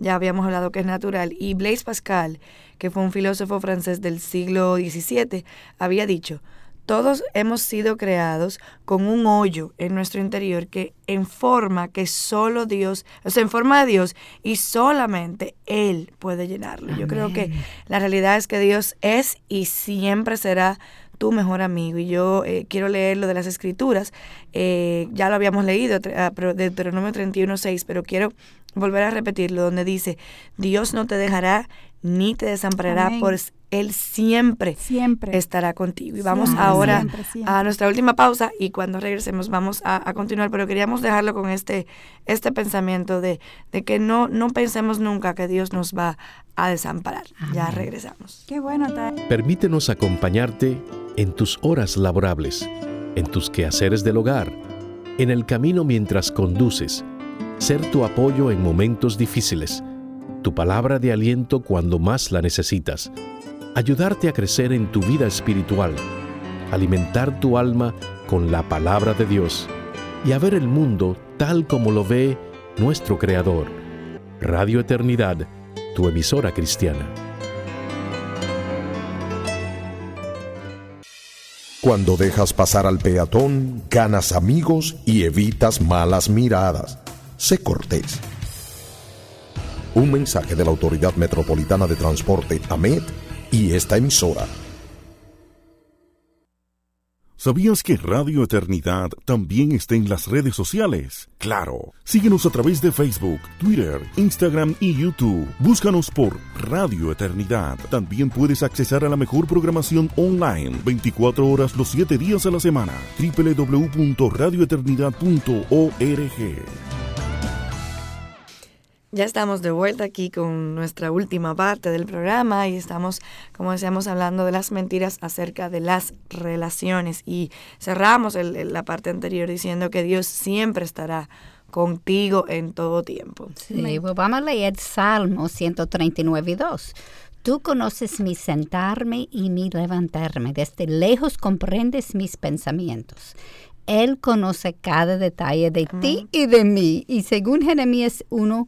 ya habíamos hablado que es natural. Y Blaise Pascal, que fue un filósofo francés del siglo XVII, había dicho, todos hemos sido creados con un hoyo en nuestro interior que en forma que solo Dios, o sea, en forma de Dios y solamente Él puede llenarlo. Yo creo que la realidad es que Dios es y siempre será tu mejor amigo. Y yo eh, quiero leer lo de las escrituras. Eh, ya lo habíamos leído, ah, de Deuteronomio 31.6, pero quiero volver a repetirlo, donde dice, Dios no te dejará ni te desamparará, por Él siempre, siempre estará contigo. Y vamos ahora a nuestra última pausa y cuando regresemos vamos a, continuar, pero queríamos dejarlo con este, este pensamiento de, de, que no, no pensemos nunca que Dios nos va a desamparar. Ya regresamos. Qué bueno. Permítenos acompañarte en tus horas laborables, en tus quehaceres del hogar, en el camino mientras conduces, ser tu apoyo en momentos difíciles tu palabra de aliento cuando más la necesitas, ayudarte a crecer en tu vida espiritual, alimentar tu alma con la palabra de Dios y a ver el mundo tal como lo ve nuestro Creador. Radio Eternidad, tu emisora cristiana. Cuando dejas pasar al peatón, ganas amigos y evitas malas miradas. Sé cortés un mensaje de la Autoridad Metropolitana de Transporte, AMET, y esta emisora. ¿Sabías que Radio Eternidad también está en las redes sociales? Claro. Síguenos a través de Facebook, Twitter, Instagram y YouTube. Búscanos por Radio Eternidad. También puedes accesar a la mejor programación online 24 horas los 7 días a la semana. www.radioeternidad.org. Ya estamos de vuelta aquí con nuestra última parte del programa y estamos, como decíamos, hablando de las mentiras acerca de las relaciones y cerramos la parte anterior diciendo que Dios siempre estará contigo en todo tiempo. Sí, pues vamos a leer Salmo 139 y 2. Tú conoces mi sentarme y mi levantarme. Desde lejos comprendes mis pensamientos. Él conoce cada detalle de ti y de mí. Y según Jeremías 1,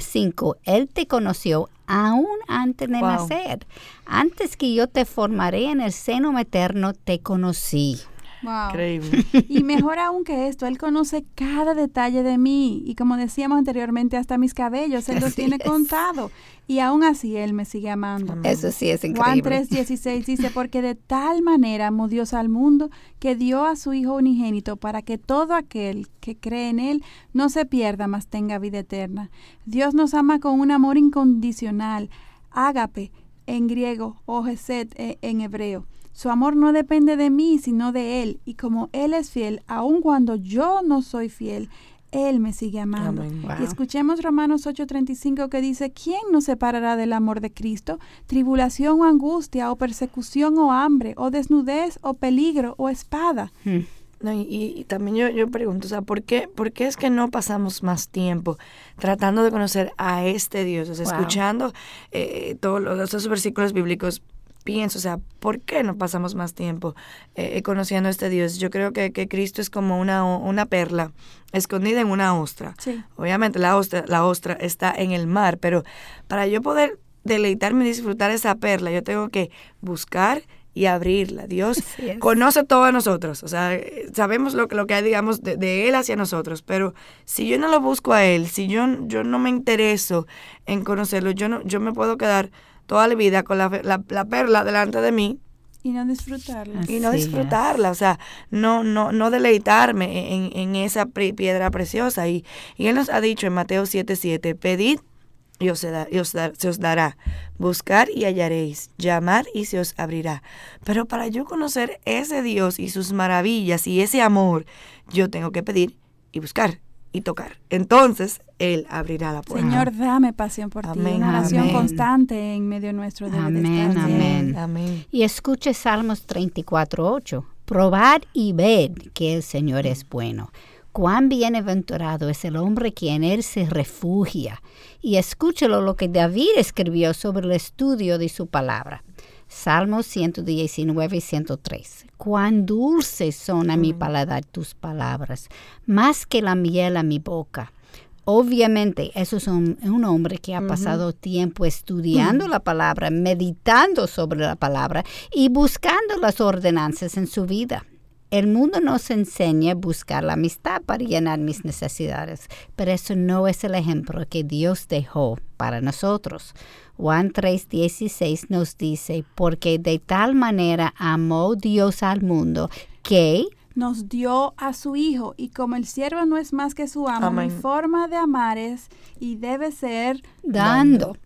5. Él te conoció aún antes de nacer. Antes que yo te formaré en el seno materno, te conocí. Increíble. Y mejor aún que esto, Él conoce cada detalle de mí. Y como decíamos anteriormente, hasta mis cabellos, Él los tiene contado. Y aún así Él me sigue amando. Eso sí es increíble. Juan 3:16 dice, porque de tal manera amó Dios al mundo que dio a su Hijo unigénito para que todo aquel que cree en Él no se pierda, mas tenga vida eterna. Dios nos ama con un amor incondicional. Ágape en griego o Geset eh, en hebreo. Su amor no depende de mí, sino de Él. Y como Él es fiel, aun cuando yo no soy fiel, Él me sigue amando. Y escuchemos Romanos 8:35 que dice, ¿quién nos separará del amor de Cristo? Tribulación o angustia, o persecución o hambre, o desnudez, o peligro, o espada. Hmm. y, también yo, yo pregunto, o sea, ¿por qué, ¿por qué es que no pasamos más tiempo tratando de conocer a este Dios? O sea, escuchando eh, todos esos versículos bíblicos pienso, o sea, ¿por qué no pasamos más tiempo eh, eh, conociendo a este Dios? Yo creo que, que, Cristo es como una, una perla escondida en una ostra. Obviamente la ostra, la ostra está en el mar, pero para yo poder deleitarme y disfrutar esa perla, yo tengo que buscar y abrirla. Dios conoce todo a nosotros, o sea, sabemos lo, lo que hay, digamos, de, de, Él hacia nosotros, pero si yo no lo busco a Él, si yo, yo no me intereso en conocerlo, yo, no, yo me puedo quedar toda la vida con la, la, perla delante de mí. Y no disfrutarla. y no disfrutarla, o sea, no, no, no deleitarme en, en esa piedra preciosa. Y, y Él nos ha dicho en Mateo 7:7, pedid y, os, y os se os dará, buscar y hallaréis, llamar y se os abrirá. Pero para yo conocer ese Dios y sus maravillas y ese amor, yo tengo que pedir y buscar y tocar. Entonces, Él abrirá la puerta. Señor, dame pasión por ti. Una oración constante en medio nuestro. de amén, amén, amén. Y escuche Salmos 34.8. Probad y ved que el Señor es bueno. Cuán bienaventurado es el hombre que en él se refugia. Y escúchelo lo que David escribió sobre el estudio de su palabra. Salmos 119 y 103. Cuán dulces son a mi paladar tus palabras, más que la miel a mi boca. Obviamente, eso es un, hombre que ha pasado tiempo estudiando la palabra, meditando sobre la palabra y buscando las ordenanzas en su vida. El mundo nos enseña a buscar la amistad para llenar mis necesidades, pero eso no es el ejemplo que Dios dejó para nosotros. Juan 3:16 nos dice, porque de tal manera amó Dios al mundo que nos dio a su Hijo, y como el siervo no es más que su amo, mi forma de amar es y debe ser dando.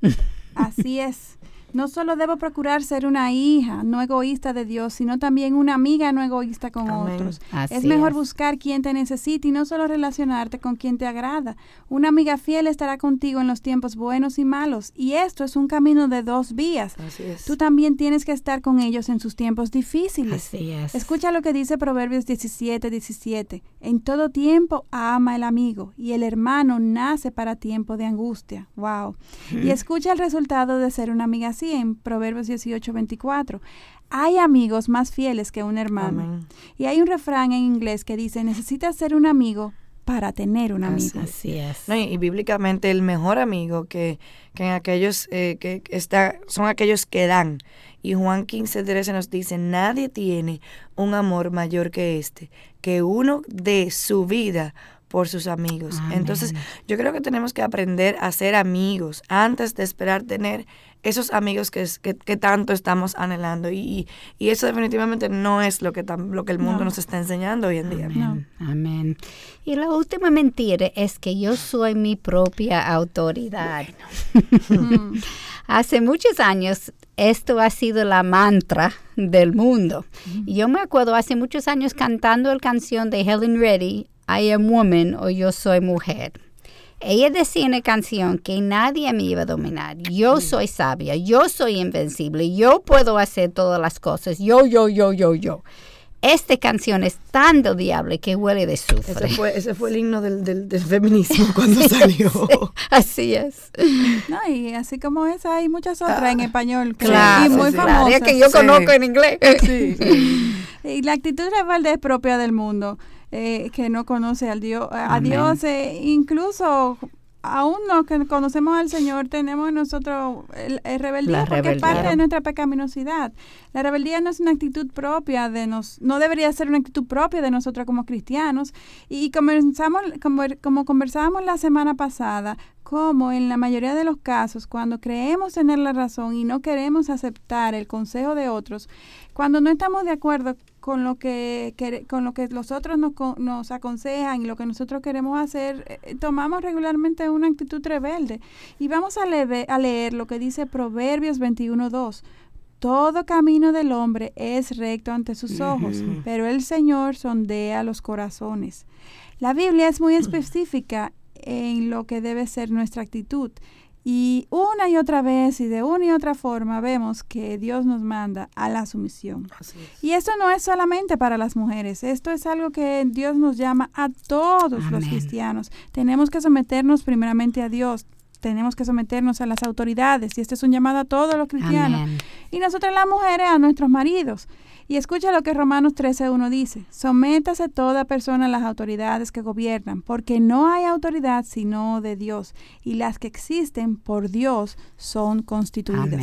Así es. No solo debo procurar ser una hija no egoísta de Dios, sino también una amiga no egoísta con otros. es mejor buscar quien te necesite y no solo relacionarte con quien te agrada. Una amiga fiel estará contigo en los tiempos buenos y malos. Y esto es un camino de dos vías. Tú también tienes que estar con ellos en sus tiempos difíciles. Escucha lo que dice Proverbios 17, 17. En todo tiempo ama el amigo y el hermano nace para tiempo de angustia. Wow. Y escucha el resultado de ser una amiga así en Proverbios 18, 24. Hay amigos más fieles que un hermano. Y hay un refrán en inglés que dice, necesitas ser un amigo para tener un amigo. Así es. y, bíblicamente el mejor amigo que, que en aquellos eh, que está, son aquellos que dan. Y Juan 15, 13 nos dice, nadie tiene un amor mayor que este, que uno de su vida por sus amigos. Entonces, yo creo que tenemos que aprender a ser amigos antes de esperar tener esos amigos que, que, tanto estamos anhelando. Y, y, eso definitivamente no es lo que, lo que el mundo nos está enseñando hoy en día. Amén. Amén. Y la última mentira es que yo soy mi propia autoridad. Hace muchos años esto ha sido la mantra del mundo. Yo me acuerdo hace muchos años cantando la canción de Helen Reddy, I am woman o Yo soy mujer. Ella decía en la canción que nadie me iba a dominar. Yo mm. soy sabia, yo soy invencible, yo puedo hacer todas las cosas. Yo, yo, yo, yo, yo. Esta canción es tan diable que huele de sufre. Ese fue, el himno del, feminismo cuando salió. así es. No, y así como esa, hay muchas otras en ah, español. Claro, y muy famosas. que yo conozco en inglés. y la actitud rebelde es propia del mundo. Eh, que no conoce al Dios, a Dios, eh, incluso aún no que conocemos al Señor, tenemos nosotros el, rebeldía porque es parte de nuestra pecaminosidad. La rebeldía no es una actitud propia de nos, no debería ser una actitud propia de nosotros como cristianos. Y comenzamos, como, como conversábamos la semana pasada, como en la mayoría de los casos, cuando creemos tener la razón y no queremos aceptar el consejo de otros, cuando no estamos de acuerdo con lo que, con lo que los otros nos, nos aconsejan y lo que nosotros queremos hacer, eh, tomamos regularmente una actitud rebelde. Y vamos a, leer, a leer lo que dice Proverbios 21.2. Todo camino del hombre es recto ante sus ojos, pero el Señor sondea los corazones. La Biblia es muy específica en lo que debe ser nuestra actitud. Y una y otra vez y de una y otra forma vemos que Dios nos manda a la sumisión. Y esto no es solamente para las mujeres, esto es algo que Dios nos llama a todos los cristianos. Tenemos que someternos primeramente a Dios, tenemos que someternos a las autoridades y este es un llamado a todos los cristianos. Y nosotras las mujeres a nuestros maridos. Y escucha lo que Romanos 13.1 dice, sométase toda persona a las autoridades que gobiernan, porque no hay autoridad sino de Dios, y las que existen por Dios son constituidas.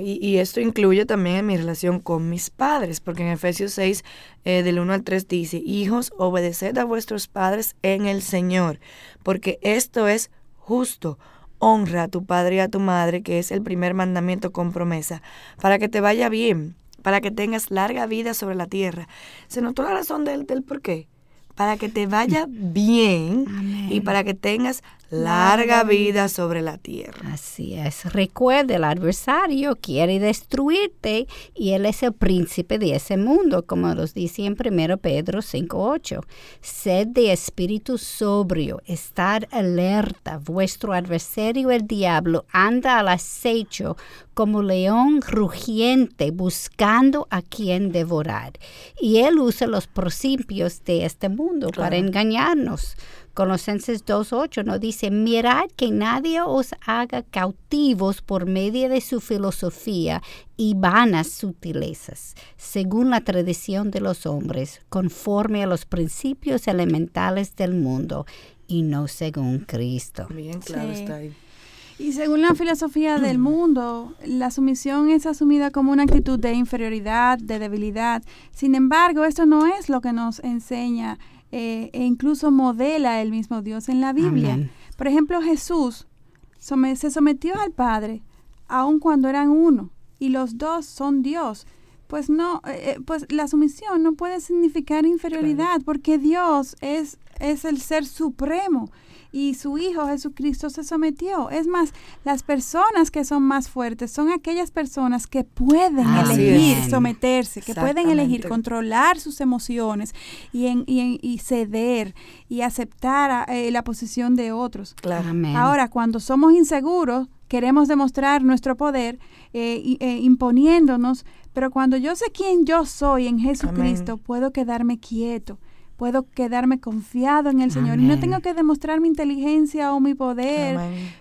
y, esto incluye también en mi relación con mis padres, porque en Efesios 6, eh, del 1 al 3 dice, hijos, obedeced a vuestros padres en el Señor, porque esto es justo. Honra a tu padre y a tu madre, que es el primer mandamiento con promesa, para que te vaya bien para que tengas larga vida sobre la tierra. ¿Se notó la razón del, del por qué? Para que te vaya bien y para que tengas larga vida sobre la tierra. Así es. Recuerda, el adversario quiere destruirte y él es el príncipe de ese mundo, como nos dice en 1 Pedro 5.8. Sed de espíritu sobrio, estar alerta. Vuestro adversario, el diablo, anda al acecho como león rugiente buscando a quien devorar. Y él usa los principios de este mundo para engañarnos. Colosenses 2.8 nos dice, mirad que nadie os haga cautivos por medio de su filosofía y vanas sutilezas, según la tradición de los hombres, conforme a los principios elementales del mundo y no según Cristo. Bien claro está ahí. Y según la filosofía del mundo, la sumisión es asumida como una actitud de inferioridad, de debilidad. Sin embargo, esto no es lo que nos enseña eh, e incluso modela el mismo Dios en la Biblia. Por ejemplo, Jesús se sometió al Padre aun cuando eran uno y los dos son Dios. Pues no, eh, eh, pues la sumisión no puede significar inferioridad porque Dios es, es el ser supremo y su Hijo Jesucristo se sometió. Es más, las personas que son más fuertes son aquellas personas que pueden elegir someterse, que pueden elegir controlar sus emociones y, en, y, ceder y aceptar eh, la posición de otros. Ahora, cuando somos inseguros, queremos demostrar nuestro poder eh, eh, imponiéndonos, pero cuando yo sé quién yo soy en Jesucristo, puedo quedarme quieto puedo quedarme confiado en el Señor. Y no tengo que demostrar mi inteligencia o mi poder,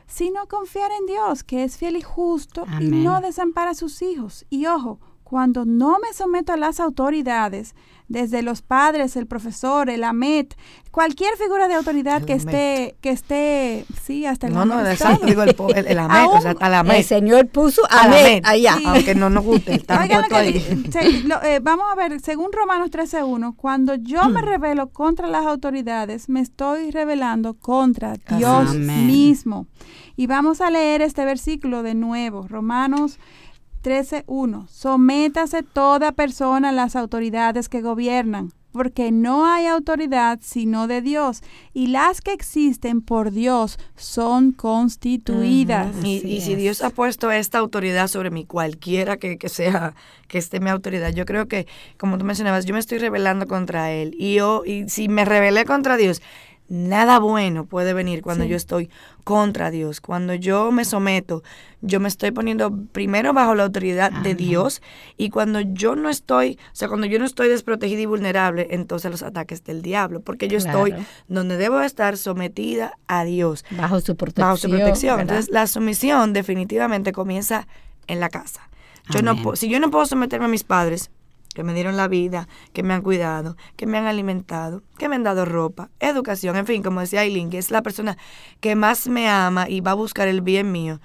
sino confiar en Dios, que es fiel y justo y no desampara a sus hijos. Y ojo, cuando no me someto a las autoridades, desde los padres, el profesor, el AMET, cualquier figura de autoridad que esté, que esté, sí, hasta el No, no, exacto, digo el, el, el AMET, o sea, al AMET. El Señor puso AMET allá. Sí. Aunque no nos guste, que ahí. di- se- lo- eh, vamos a ver, según Romanos 13.1, cuando yo me revelo contra las autoridades, me estoy rebelando contra Dios Amén. mismo. Y vamos a leer este versículo de nuevo, Romanos 13.1. Sométase toda persona a las autoridades que gobiernan, porque no hay autoridad sino de Dios, y las que existen por Dios son constituidas. Y, si es. Dios ha puesto esta autoridad sobre mí, cualquiera que, que sea, que esté mi autoridad, yo creo que, como tú mencionabas, yo me estoy rebelando contra Él. Y yo, y si me rebelé contra Dios, nada bueno puede venir cuando Sí. yo estoy contra Dios. Cuando yo me someto, yo me estoy poniendo primero bajo la autoridad de. Dios. Y cuando yo no estoy, o sea, cuando yo no estoy desprotegida y vulnerable, entonces los ataques del diablo. Porque yo estoy donde debo estar sometida a Dios Bajo su protección. bajo su protección. ¿verdad? Entonces, la sumisión definitivamente comienza en la casa. Yo no Amén. si yo no puedo someterme a mis padres, que me dieron la vida, que me han cuidado, que me han alimentado, que me han dado ropa, educación, en fin, como decía Aileen, que es la persona que más me ama y va a buscar el bien mío,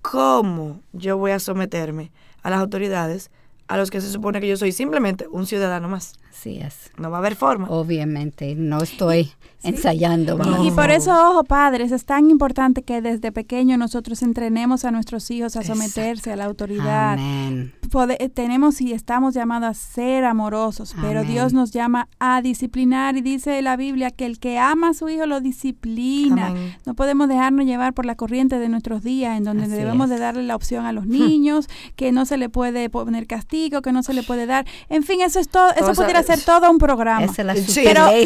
¿cómo yo voy a someterme a las autoridades a los que se supone que yo soy simplemente un ciudadano más? Así es. No va a haber forma. Obviamente, no estoy ensayando. Y por eso, ojo, padres, es tan importante que desde pequeño nosotros entrenemos a nuestros hijos a someterse a la autoridad. Amén. Pode- eh, tenemos y estamos llamados a ser amorosos, pero. Dios nos llama a disciplinar y dice la Biblia que el que ama a su hijo lo disciplina. Amén. No podemos dejarnos llevar por la corriente de nuestros días en donde Así debemos es. de darle la opción a los niños, que no se le puede poner castigo, que no se le puede dar. En fin, eso es todo, eso pudiera ser todo un programa. Esa es la Sí, Pero, ojo, si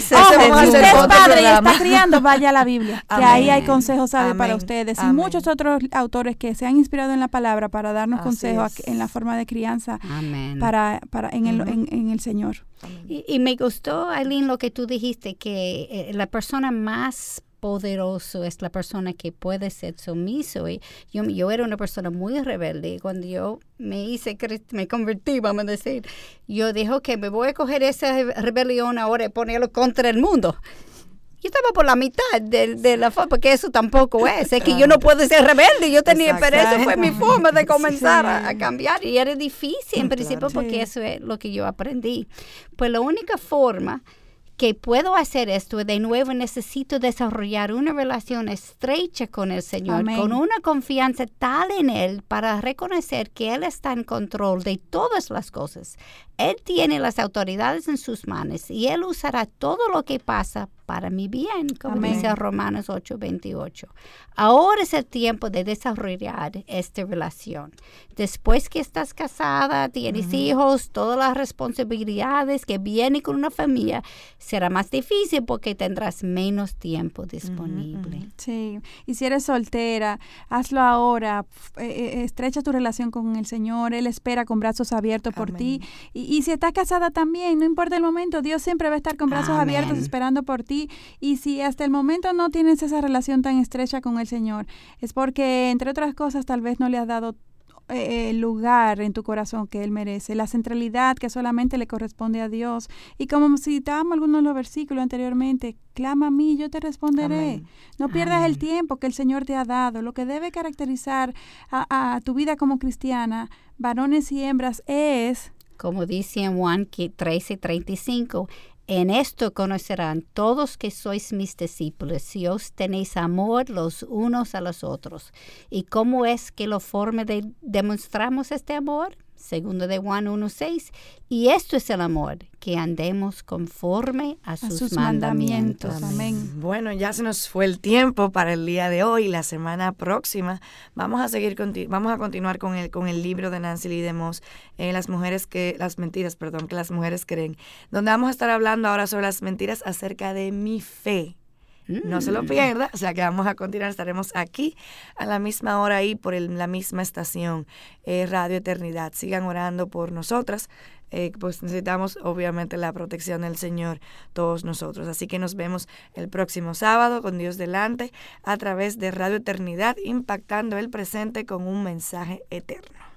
usted es padre y está criando, vaya a la Biblia, que ahí hay consejos sabios para Amén. ustedes. Y muchos otros autores que se han inspirado en la palabra para darnos Así consejos es. en la forma de crianza Amén. para, para en, el, en, en el Señor. Y, y me gustó, Aileen, lo que tú dijiste, que eh, la persona más poderoso es la persona que puede ser sumiso. Y yo, yo era una persona muy rebelde. y Cuando yo me hice, me convertí, vamos a decir, yo dije, que me voy a coger esa rebelión ahora y ponerlo contra el mundo. Yo estaba por la mitad de, de la forma, porque eso tampoco es. Es que yo no puedo ser rebelde. Yo tenía, pero esa fue mi forma de comenzar a, a cambiar. Y era difícil en principio porque eso es lo que yo aprendí. Pues la única forma que puedo hacer esto, de nuevo necesito desarrollar una relación estrecha con el Señor, Amén. con una confianza tal en Él para reconocer que Él está en control de todas las cosas. Él tiene las autoridades en sus manos y Él usará todo lo que pasa para mi bien, como Amén. dice Romanos 8:28. Ahora es el tiempo de desarrollar esta relación. Después que estás casada, tienes hijos, todas las responsabilidades que vienen con una familia, será más difícil porque tendrás menos tiempo disponible. Sí, y si eres soltera, hazlo ahora, eh, eh, estrecha tu relación con el Señor, Él espera con brazos abiertos por ti. Y, y si estás casada también, no importa el momento, Dios siempre va a estar con brazos Amén. abiertos esperando por ti. Y si hasta el momento no tienes esa relación tan estrecha con el Señor, es porque, entre otras cosas, tal vez no le has dado eh, el lugar en tu corazón que Él merece, la centralidad que solamente le corresponde a Dios. Y como citábamos algunos de los versículos anteriormente, clama a mí, yo te responderé. Amén. No pierdas el tiempo que el Señor te ha dado. Lo que debe caracterizar a, a tu vida como cristiana, varones y hembras, es Como dice en Juan 13:35, en esto conocerán todos que sois mis discípulos, si os tenéis amor los unos a los otros. ¿Y cómo es que lo forma de demostramos este amor? Segundo de Juan 1:6. Y esto es el amor, que andemos conforme a sus, sus mandamientos. mandamientos. Amén. Bueno, ya se nos fue el tiempo para el día de hoy. La semana próxima vamos a seguir conti- vamos a continuar con el con el libro de Nancy Lee DeMoss, eh, las mujeres que las mentiras, perdón, que las mujeres creen, donde vamos a estar hablando ahora sobre las mentiras acerca de mi fe. No se lo pierda, o sea que vamos a continuar, estaremos aquí a la misma hora y por el- la misma estación eh, Radio Eternidad. Sigan orando por nosotras, eh, pues necesitamos obviamente la protección del Señor, todos nosotros. Así que nos vemos el próximo sábado con Dios delante a través de Radio Eternidad, impactando el presente con un mensaje eterno.